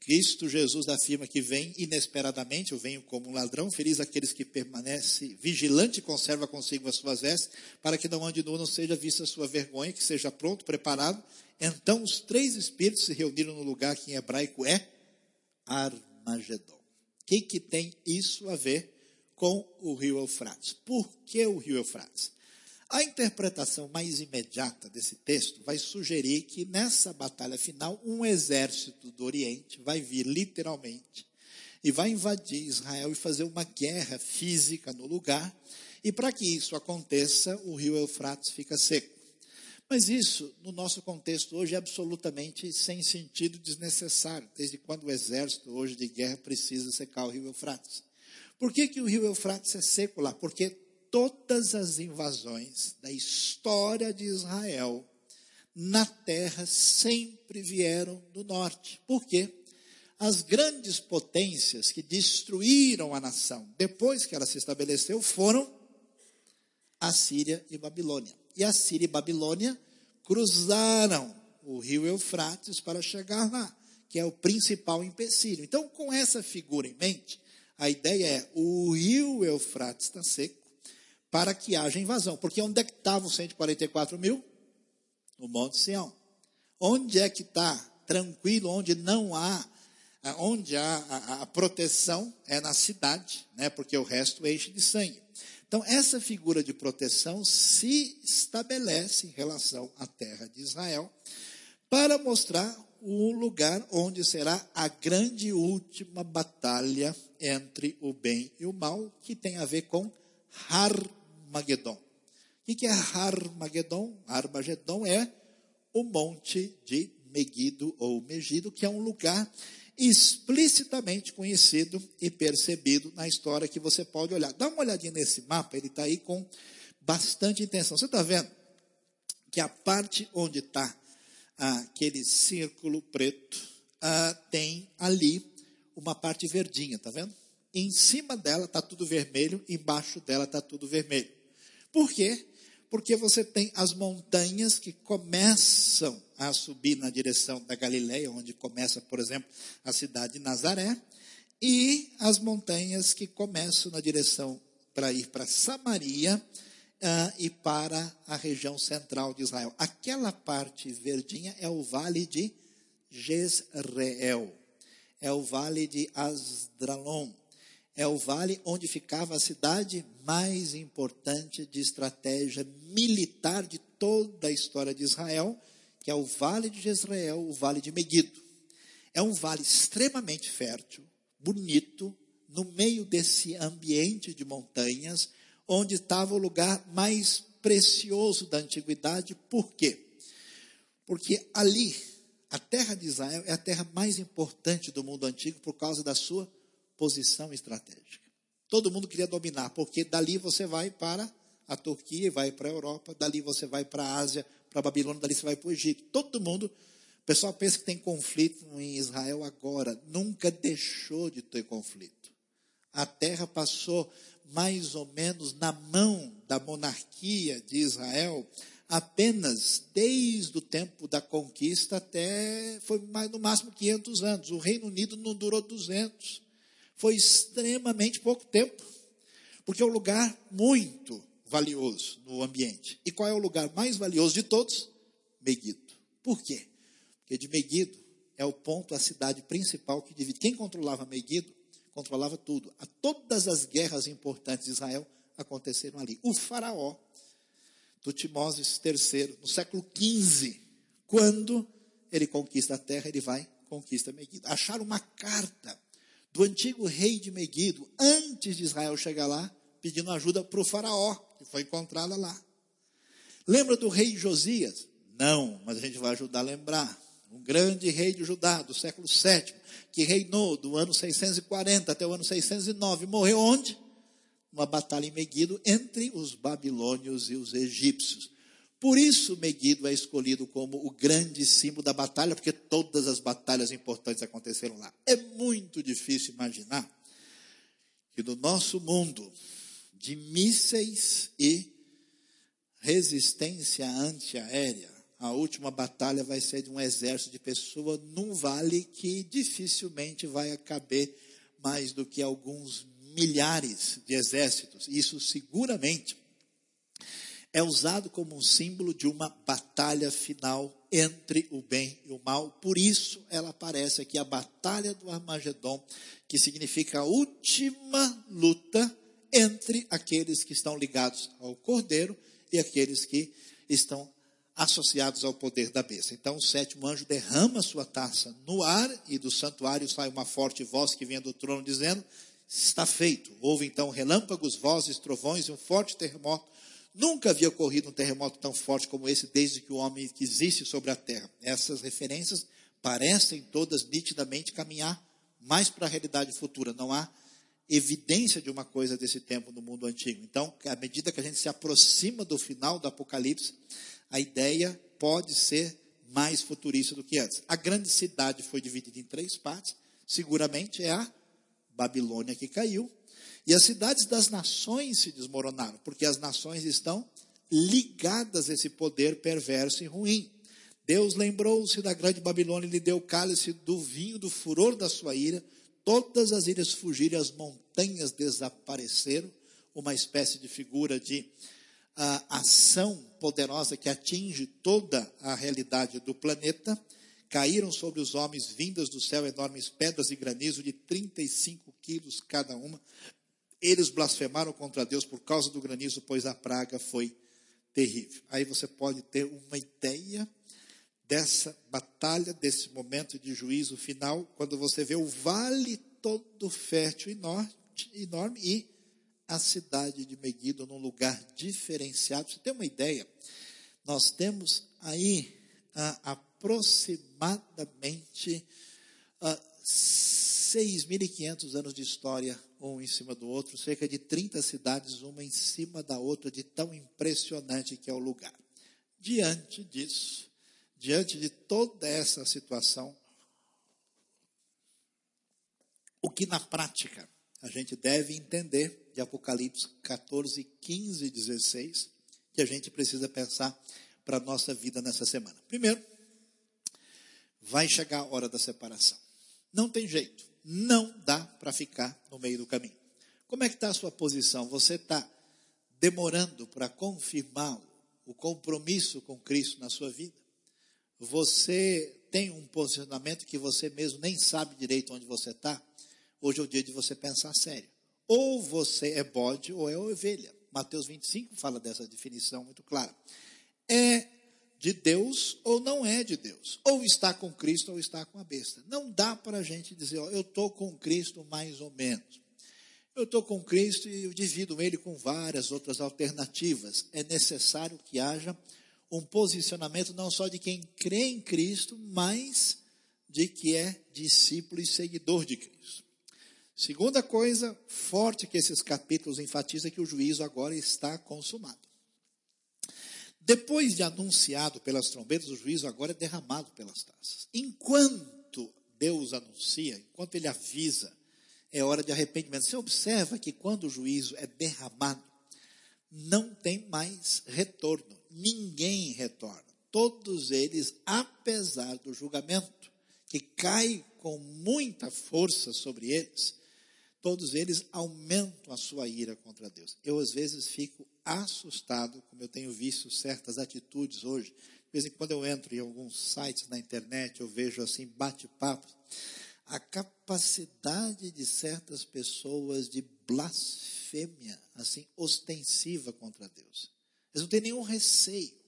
Cristo Jesus afirma que vem inesperadamente, eu venho como um ladrão, feliz aqueles que permanecem vigilante e conserva consigo as suas vestes, para que não ande nu, não seja vista a sua vergonha, que seja pronto, preparado então os três espíritos se reuniram no lugar que em hebraico é Armagedon. O que, que tem isso a ver com o rio Eufrates? Por que o rio Eufrates? A interpretação mais imediata desse texto vai sugerir que nessa batalha final, um exército do Oriente vai vir literalmente e vai invadir Israel e fazer uma guerra física no lugar. E para que isso aconteça, o rio Eufrates fica seco. Mas isso, no nosso contexto hoje, é absolutamente sem sentido desnecessário. Desde quando o exército hoje de guerra precisa secar o rio Eufrates? Por que, que o rio Eufrates é seco lá? Porque todas as invasões da história de Israel na terra sempre vieram do norte. Por quê? As grandes potências que destruíram a nação depois que ela se estabeleceu foram a Síria e Babilônia e a Síria e Babilônia cruzaram o rio Eufrates para chegar lá, que é o principal empecilho. Então, com essa figura em mente, a ideia é o rio Eufrates está seco para que haja invasão. Porque onde é que estavam os 144 mil? No Monte Sião. Onde é que está tranquilo, onde não há, onde há a, a, proteção é na cidade, né? porque o resto enche de sangue. Então, essa figura de proteção se estabelece em relação à terra de Israel para mostrar o lugar onde será a grande última batalha entre o bem e o mal, que tem a ver com Harmagedon. O que é Harmagedon? Harmagedon é o monte de Megido ou Megido, que é um lugar explicitamente conhecido e percebido na história que você pode olhar. Dá uma olhadinha nesse mapa, ele está aí com bastante intenção. Você está vendo que a parte onde está aquele círculo preto ah, tem ali uma parte verdinha, está vendo? Em cima dela está tudo vermelho, embaixo dela está tudo vermelho. Por quê? Porque você tem as montanhas que começam a subir na direção da Galileia, onde começa, por exemplo, a cidade de Nazaré, e as montanhas que começam na direção para ir para Samaria uh, e para a região central de Israel. Aquela parte verdinha é o vale de Jezreel, é o vale de Asdralon, é o vale onde ficava a cidade mais importante de estratégia militar de toda a história de Israel, que é o vale de Jezreel, o vale de Megido. É um vale extremamente fértil, bonito, no meio desse ambiente de montanhas, onde estava o lugar mais precioso da antiguidade. Por quê? Porque ali, a terra de Israel é a terra mais importante do mundo antigo por causa da sua posição estratégica. Todo mundo queria dominar, porque dali você vai para a Turquia e vai para a Europa, dali você vai para a Ásia, para a Babilônia, dali você vai para o Egito. Todo mundo, o pessoal pensa que tem conflito em Israel agora, nunca deixou de ter conflito. A terra passou mais ou menos na mão da monarquia de Israel apenas desde o tempo da conquista até foi mais, no máximo 500 anos. O Reino Unido não durou 200. Foi extremamente pouco tempo. Porque é um lugar muito valioso no ambiente. E qual é o lugar mais valioso de todos? Meguido. Por quê? Porque de Meguido é o ponto, a cidade principal que divide. Quem controlava Meguido controlava tudo. A todas as guerras importantes de Israel aconteceram ali. O faraó, Tutmoses III, no século XV, quando ele conquista a terra, ele vai conquista Meguido. Acharam uma carta do antigo rei de Meguido, antes de Israel chegar lá, pedindo ajuda para o faraó, que foi encontrada lá. Lembra do rei Josias? Não, mas a gente vai ajudar a lembrar. Um grande rei de Judá, do século VII, que reinou do ano 640 até o ano 609. Morreu onde? Uma batalha em Meguido entre os babilônios e os egípcios. Por isso, Meguido é escolhido como o grande símbolo da batalha, porque todas as batalhas importantes aconteceram lá. É muito difícil imaginar que no nosso mundo de mísseis e resistência antiaérea, a última batalha vai ser de um exército de pessoas num vale que dificilmente vai caber mais do que alguns milhares de exércitos. Isso seguramente é usado como um símbolo de uma batalha final entre o bem e o mal. Por isso ela aparece aqui a batalha do Armagedon, que significa a última luta entre aqueles que estão ligados ao Cordeiro e aqueles que estão associados ao poder da besta. Então o sétimo anjo derrama sua taça no ar e do santuário sai uma forte voz que vinha do trono dizendo: Está feito. Houve então relâmpagos, vozes, trovões e um forte terremoto. Nunca havia ocorrido um terremoto tão forte como esse desde que o homem existe sobre a terra. Essas referências parecem todas nitidamente caminhar mais para a realidade futura. Não há evidência de uma coisa desse tempo no mundo antigo. Então, à medida que a gente se aproxima do final do Apocalipse, a ideia pode ser mais futurista do que antes. A grande cidade foi dividida em três partes. Seguramente é a Babilônia que caiu. E as cidades das nações se desmoronaram, porque as nações estão ligadas a esse poder perverso e ruim. Deus lembrou-se da grande Babilônia e lhe deu o cálice do vinho do furor da sua ira todas as ilhas fugiram, as montanhas desapareceram, uma espécie de figura de uh, ação poderosa que atinge toda a realidade do planeta. Caíram sobre os homens, vindas do céu, enormes pedras e granizo de 35 quilos cada uma. Eles blasfemaram contra Deus por causa do granizo, pois a praga foi terrível. Aí você pode ter uma ideia dessa batalha, desse momento de juízo final, quando você vê o vale todo fértil enorme, enorme e a cidade de Meguido num lugar diferenciado. Você tem uma ideia? Nós temos aí ah, aproximadamente ah, 6.500 anos de história, um em cima do outro, cerca de 30 cidades, uma em cima da outra, de tão impressionante que é o lugar. Diante disso, diante de toda essa situação, o que na prática a gente deve entender de Apocalipse 14, 15 e 16, que a gente precisa pensar para a nossa vida nessa semana. Primeiro, vai chegar a hora da separação. Não tem jeito, não dá para ficar no meio do caminho. Como é que está a sua posição? Você está demorando para confirmar o compromisso com Cristo na sua vida? você tem um posicionamento que você mesmo nem sabe direito onde você está, hoje é o dia de você pensar sério. Ou você é bode ou é ovelha. Mateus 25 fala dessa definição muito clara. É de Deus ou não é de Deus. Ou está com Cristo ou está com a besta. Não dá para a gente dizer, ó, eu estou com Cristo mais ou menos. Eu estou com Cristo e eu divido ele com várias outras alternativas. É necessário que haja um posicionamento não só de quem crê em Cristo, mas de que é discípulo e seguidor de Cristo. Segunda coisa forte que esses capítulos enfatizam é que o juízo agora está consumado. Depois de anunciado pelas trombetas, o juízo agora é derramado pelas taças. Enquanto Deus anuncia, enquanto Ele avisa, é hora de arrependimento. Você observa que quando o juízo é derramado, não tem mais retorno. Ninguém retorna. Todos eles, apesar do julgamento, que cai com muita força sobre eles, todos eles aumentam a sua ira contra Deus. Eu, às vezes, fico assustado, como eu tenho visto certas atitudes hoje. De vez em quando eu entro em alguns sites na internet, eu vejo assim, bate-papo. A capacidade de certas pessoas de blasfêmia, assim, ostensiva contra Deus. Eles não têm nenhum receio.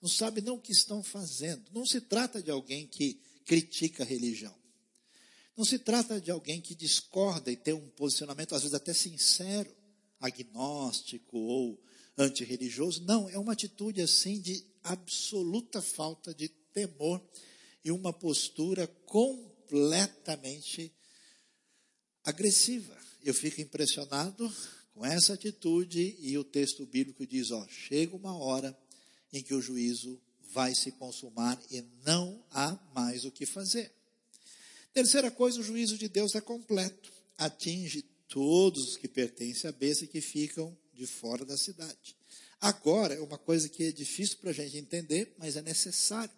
Não sabem não o que estão fazendo. Não se trata de alguém que critica a religião. Não se trata de alguém que discorda e tem um posicionamento, às vezes até sincero, agnóstico ou antirreligioso. Não, é uma atitude assim de absoluta falta de temor e uma postura completamente agressiva. Eu fico impressionado com essa atitude e o texto bíblico diz, ó, chega uma hora em que o juízo vai se consumar e não há mais o que fazer. Terceira coisa, o juízo de Deus é completo. Atinge todos os que pertencem à besta que ficam de fora da cidade. Agora, é uma coisa que é difícil para a gente entender, mas é necessário.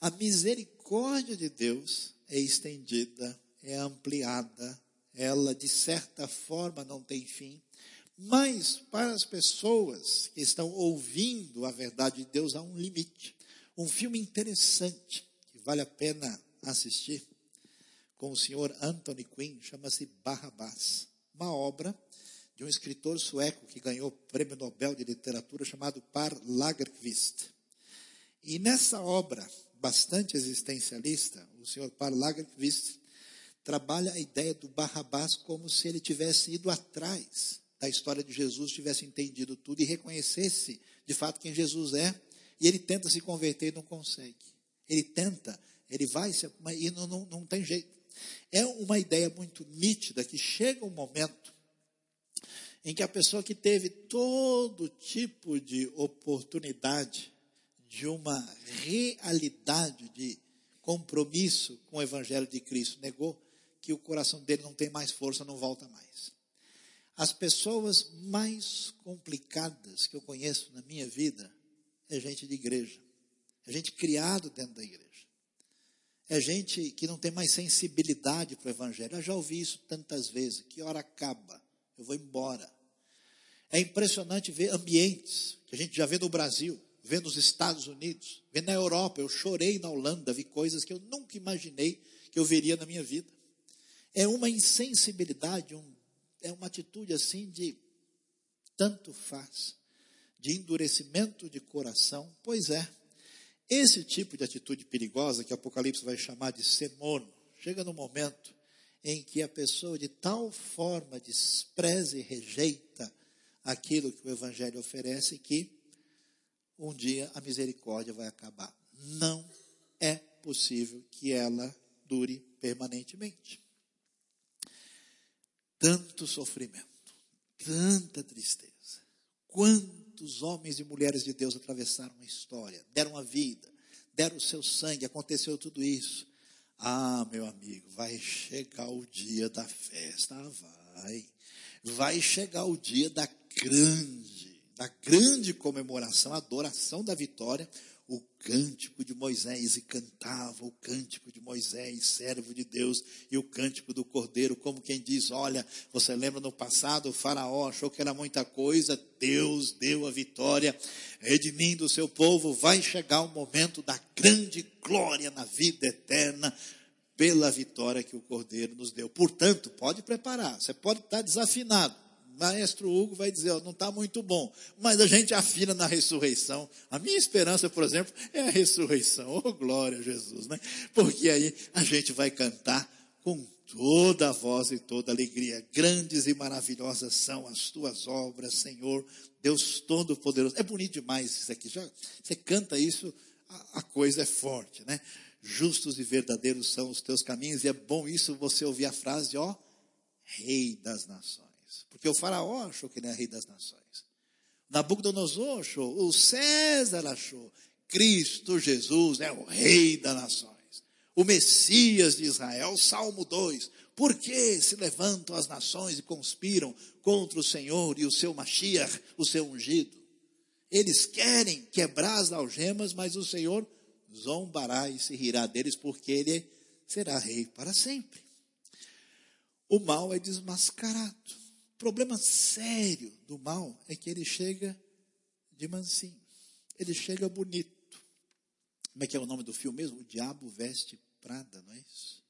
A misericórdia de Deus é estendida, é ampliada, ela de certa forma não tem fim, mas para as pessoas que estão ouvindo a verdade de Deus há um limite. Um filme interessante que vale a pena assistir com o senhor Anthony Quinn, chama-se Barrabás. Uma obra de um escritor sueco que ganhou o prêmio Nobel de Literatura chamado Par Lagerkvist. E nessa obra, bastante existencialista, o senhor Par Lagerkvist trabalha a ideia do Barrabás como se ele tivesse ido atrás da história de Jesus, tivesse entendido tudo e reconhecesse de fato quem Jesus é, e ele tenta se converter e não consegue. Ele tenta, ele vai, e não, não, não tem jeito. É uma ideia muito nítida que chega um momento em que a pessoa que teve todo tipo de oportunidade de uma realidade de compromisso com o Evangelho de Cristo negou, que o coração dele não tem mais força, não volta mais. As pessoas mais complicadas que eu conheço na minha vida é gente de igreja, é gente criado dentro da igreja. É gente que não tem mais sensibilidade para o Evangelho. Eu já ouvi isso tantas vezes. Que hora acaba? Eu vou embora. É impressionante ver ambientes que a gente já vê no Brasil, vê nos Estados Unidos, vê na Europa. Eu chorei na Holanda, vi coisas que eu nunca imaginei que eu veria na minha vida. É uma insensibilidade, um, é uma atitude assim de tanto faz, de endurecimento de coração. Pois é, esse tipo de atitude perigosa, que Apocalipse vai chamar de semono, chega no momento em que a pessoa de tal forma despreza e rejeita aquilo que o Evangelho oferece que um dia a misericórdia vai acabar. Não é possível que ela dure permanentemente. Tanto sofrimento, tanta tristeza, quanto quantos homens e mulheres de Deus atravessaram a história, deram a vida, deram o seu sangue, aconteceu tudo isso. Ah, meu amigo, vai chegar o dia da festa, ah, vai. Vai chegar o dia da grande, da grande comemoração, adoração da vitória, o cântico de Moisés e cantava o cântico de Moisés, servo de Deus, e o cântico do Cordeiro, como quem diz: Olha, você lembra no passado, o Faraó achou que era muita coisa, Deus deu a vitória, redimindo o seu povo. Vai chegar o momento da grande glória na vida eterna, pela vitória que o Cordeiro nos deu. Portanto, pode preparar, você pode estar desafinado, Maestro Hugo vai dizer, ó, não está muito bom, mas a gente afina na ressurreição. A minha esperança, por exemplo, é a ressurreição. Oh, glória a Jesus, né? Porque aí a gente vai cantar com toda a voz e toda a alegria. Grandes e maravilhosas são as tuas obras, Senhor, Deus Todo-Poderoso. É bonito demais isso aqui. Já, você canta isso, a, a coisa é forte, né? Justos e verdadeiros são os teus caminhos, e é bom isso você ouvir a frase, ó, Rei das Nações. Porque o faraó achou que ele era rei das nações. Nabucodonosor achou, o César achou, Cristo Jesus é o rei das nações. O Messias de Israel, Salmo 2. Por que se levantam as nações e conspiram contra o Senhor e o seu Mashiach, o seu ungido? Eles querem quebrar as algemas, mas o Senhor zombará e se rirá deles, porque ele será rei para sempre. O mal é desmascarado. Problema sério do mal é que ele chega de mansinho. Ele chega bonito. Como é que é o nome do filme mesmo? O Diabo Veste Prada, não é isso?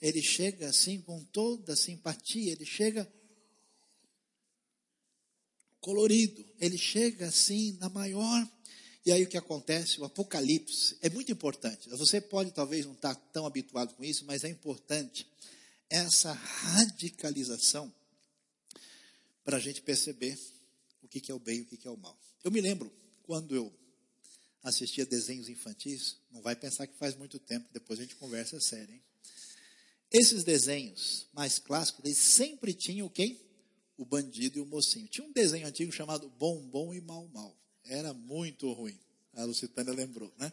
Ele chega assim com toda a simpatia, ele chega colorido, ele chega assim na maior. E aí o que acontece? O Apocalipse é muito importante. Você pode talvez não estar tão habituado com isso, mas é importante essa radicalização para a gente perceber o que, que é o bem e o que, que é o mal. Eu me lembro quando eu assistia desenhos infantis, não vai pensar que faz muito tempo, depois a gente conversa sério. Hein? Esses desenhos mais clássicos, eles sempre tinham quem? O bandido e o mocinho. Tinha um desenho antigo chamado Bom Bom e Mal Mal. Era muito ruim. A Lucitânia lembrou, né?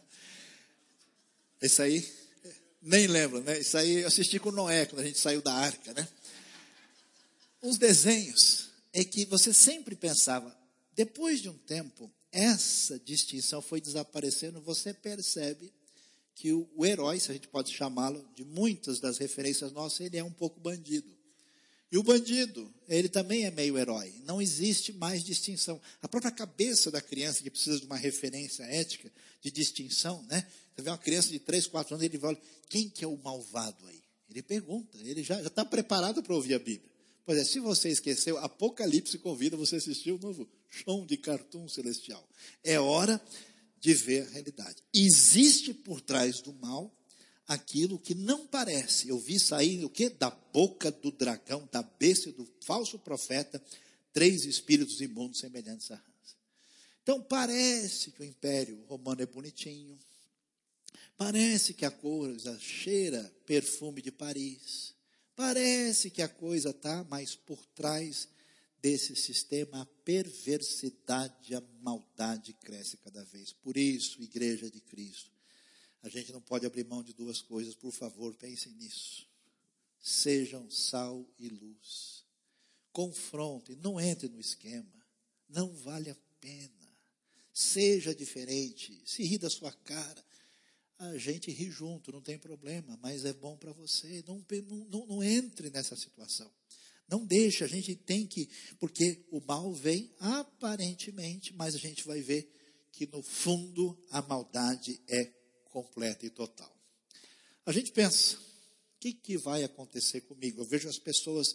Isso aí, nem lembro, né? Isso aí eu assisti com Noé, quando a gente saiu da arca, né? Uns desenhos é que você sempre pensava, depois de um tempo, essa distinção foi desaparecendo, você percebe que o, o herói, se a gente pode chamá-lo, de muitas das referências nossas, ele é um pouco bandido. E o bandido, ele também é meio herói. Não existe mais distinção. A própria cabeça da criança, que precisa de uma referência ética, de distinção, né? Você vê uma criança de 3, 4 anos, ele fala, quem que é o malvado aí? Ele pergunta, ele já está preparado para ouvir a Bíblia. Pois é, se você esqueceu, Apocalipse convida você a assistir o novo show de cartoon celestial. É hora de ver a realidade. Existe por trás do mal aquilo que não parece. Eu vi sair o que? Da boca do dragão, da besta do falso profeta, três espíritos imundos semelhantes a rãs. Então parece que o império romano é bonitinho. Parece que a coisa cheira perfume de Paris. Parece que a coisa está, mas por trás desse sistema a perversidade, a maldade cresce cada vez. Por isso, Igreja de Cristo, a gente não pode abrir mão de duas coisas, por favor, pensem nisso. Sejam sal e luz. Confrontem, não entre no esquema. Não vale a pena. Seja diferente. Se ri da sua cara a gente ri junto, não tem problema, mas é bom para você. Não, não, não entre nessa situação. Não deixe, a gente tem que, porque o mal vem aparentemente, mas a gente vai ver que no fundo a maldade é completa e total. A gente pensa, o que, que vai acontecer comigo? Eu vejo as pessoas,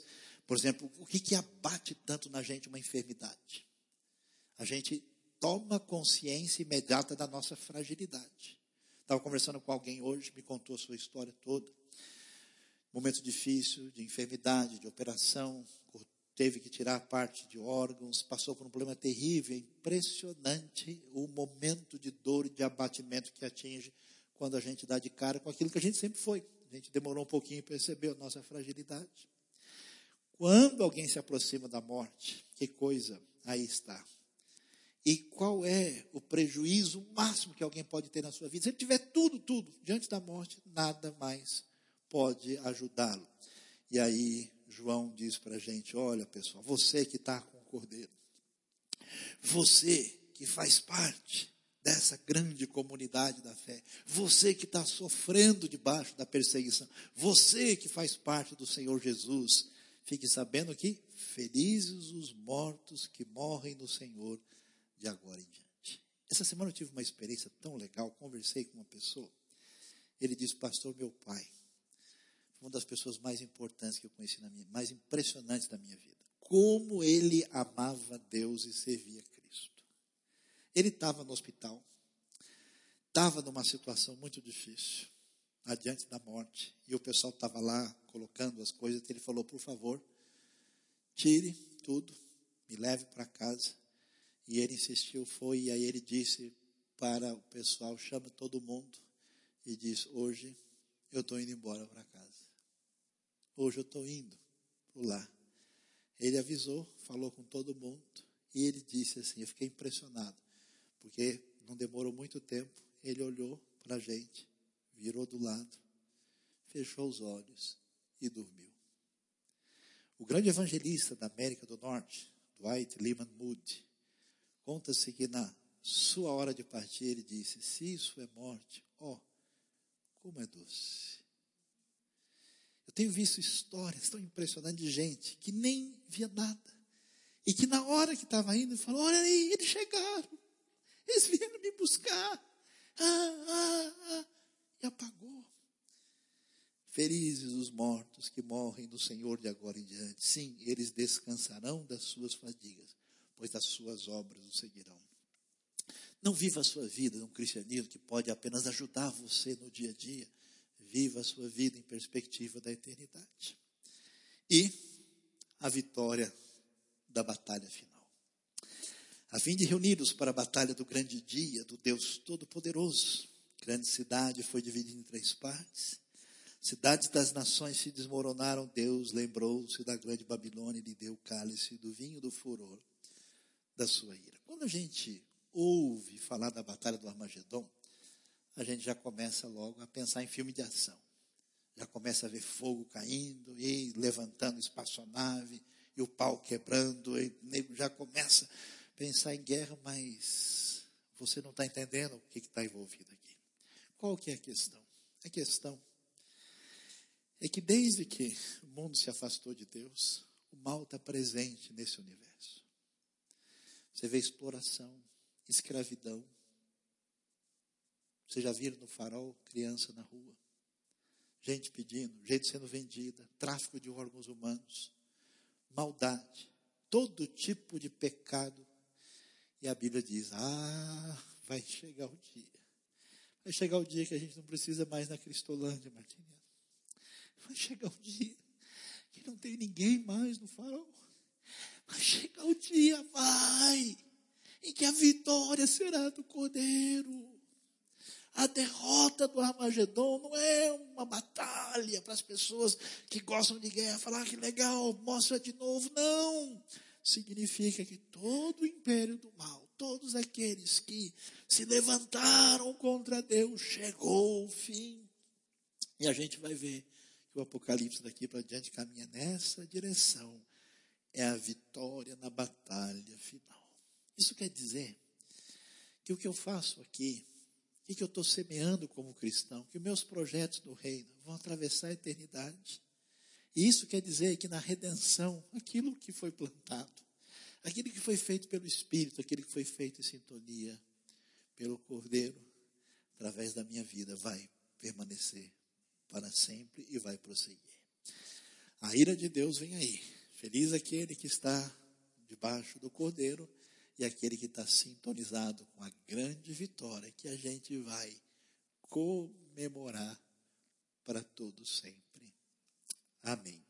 por exemplo, o que, que abate tanto na gente uma enfermidade? A gente toma consciência imediata da nossa fragilidade. Estava conversando com alguém hoje, me contou a sua história toda. Momento difícil, de enfermidade, de operação, teve que tirar parte de órgãos, passou por um problema terrível, é impressionante o momento de dor e de abatimento que atinge quando a gente dá de cara com aquilo que a gente sempre foi. A gente demorou um pouquinho para perceber a nossa fragilidade. Quando alguém se aproxima da morte, que coisa aí está. E qual é o prejuízo máximo que alguém pode ter na sua vida? Se ele tiver tudo, tudo, diante da morte, nada mais pode ajudá-lo. E aí, João diz para a gente: olha, pessoal, você que está com o cordeiro, você que faz parte dessa grande comunidade da fé, você que está sofrendo debaixo da perseguição, você que faz parte do Senhor Jesus, fique sabendo que felizes os mortos que morrem no Senhor de agora em diante. Essa semana eu tive uma experiência tão legal, conversei com uma pessoa. Ele disse, pastor, meu pai, foi uma das pessoas mais importantes que eu conheci na minha, mais impressionantes da minha vida. como ele amava Deus e servia Cristo. Ele estava no hospital, estava numa situação muito difícil, adiante da morte, e o pessoal estava lá colocando as coisas, ele falou, por favor, tire tudo, me leve para casa. E ele insistiu, foi, e aí ele disse para o pessoal, chama todo mundo, e diz, hoje eu estou indo embora para casa. Hoje eu estou indo para lá. Ele avisou, falou com todo mundo, e ele disse assim, eu fiquei impressionado, porque não demorou muito tempo, ele olhou para a gente, virou do lado, fechou os olhos e dormiu. O grande evangelista da América do Norte, Dwight Lyman Moody, conta-se que na sua hora de partir ele disse: Se isso é morte, ó, oh, como é doce. Eu tenho visto histórias tão impressionantes de gente que nem via nada. E que na hora que estava indo, falou: Olha aí, eles chegaram. Eles vieram me buscar. Ah, ah, ah. E apagou. Felizes os mortos que morrem do Senhor de agora em diante. Sim, eles descansarão das suas fadigas, pois as suas obras o seguirão. Não viva a sua vida num cristianismo que pode apenas ajudar você no dia a dia. Viva a sua vida em perspectiva da eternidade. E a vitória da batalha final. A fim de reunir-os para a batalha do grande dia do Deus Todo-Poderoso. Grande cidade foi dividida em três partes Cidades das nações se desmoronaram, Deus lembrou-se da grande Babilônia e lhe deu o cálice do vinho do furor da sua ira. Quando a gente ouve falar da batalha do Armagedon, a gente já começa logo a pensar em filme de ação. Já começa a ver fogo caindo e levantando espaçonave e o pau quebrando, e já começa a pensar em guerra, mas você não está entendendo o que está envolvido aqui. Qual que é a questão? A questão é que desde que o mundo se afastou de Deus, o mal está presente nesse universo. Você vê exploração, escravidão. Você já viram no farol criança na rua? Gente pedindo, gente sendo vendida, tráfico de órgãos humanos, maldade, todo tipo de pecado. E a Bíblia diz: Ah, vai chegar o dia. Vai chegar o dia que a gente não precisa mais na Cristolândia, Martinha. Vai chegar o dia que não tem ninguém mais no farol. Vai chegar o dia, vai, em que a vitória será do Cordeiro. A derrota do Armagedon não é uma batalha para as pessoas que gostam de guerra, falar ah, que legal, mostra de novo. Não. Significa que todo o império do mal, todos aqueles que se levantaram contra Deus, chegou o fim. E a gente vai ver o Apocalipse daqui para diante caminha nessa direção. É a vitória na batalha final. Isso quer dizer que o que eu faço aqui, o que eu estou semeando como cristão, que os meus projetos do reino vão atravessar a eternidade. E isso quer dizer que na redenção, aquilo que foi plantado, aquilo que foi feito pelo Espírito, aquilo que foi feito em sintonia pelo Cordeiro, através da minha vida, vai permanecer para sempre e vai prosseguir. A ira de Deus vem aí. Feliz aquele que está debaixo do cordeiro e aquele que está sintonizado com a grande vitória que a gente vai comemorar para todo sempre. Amém.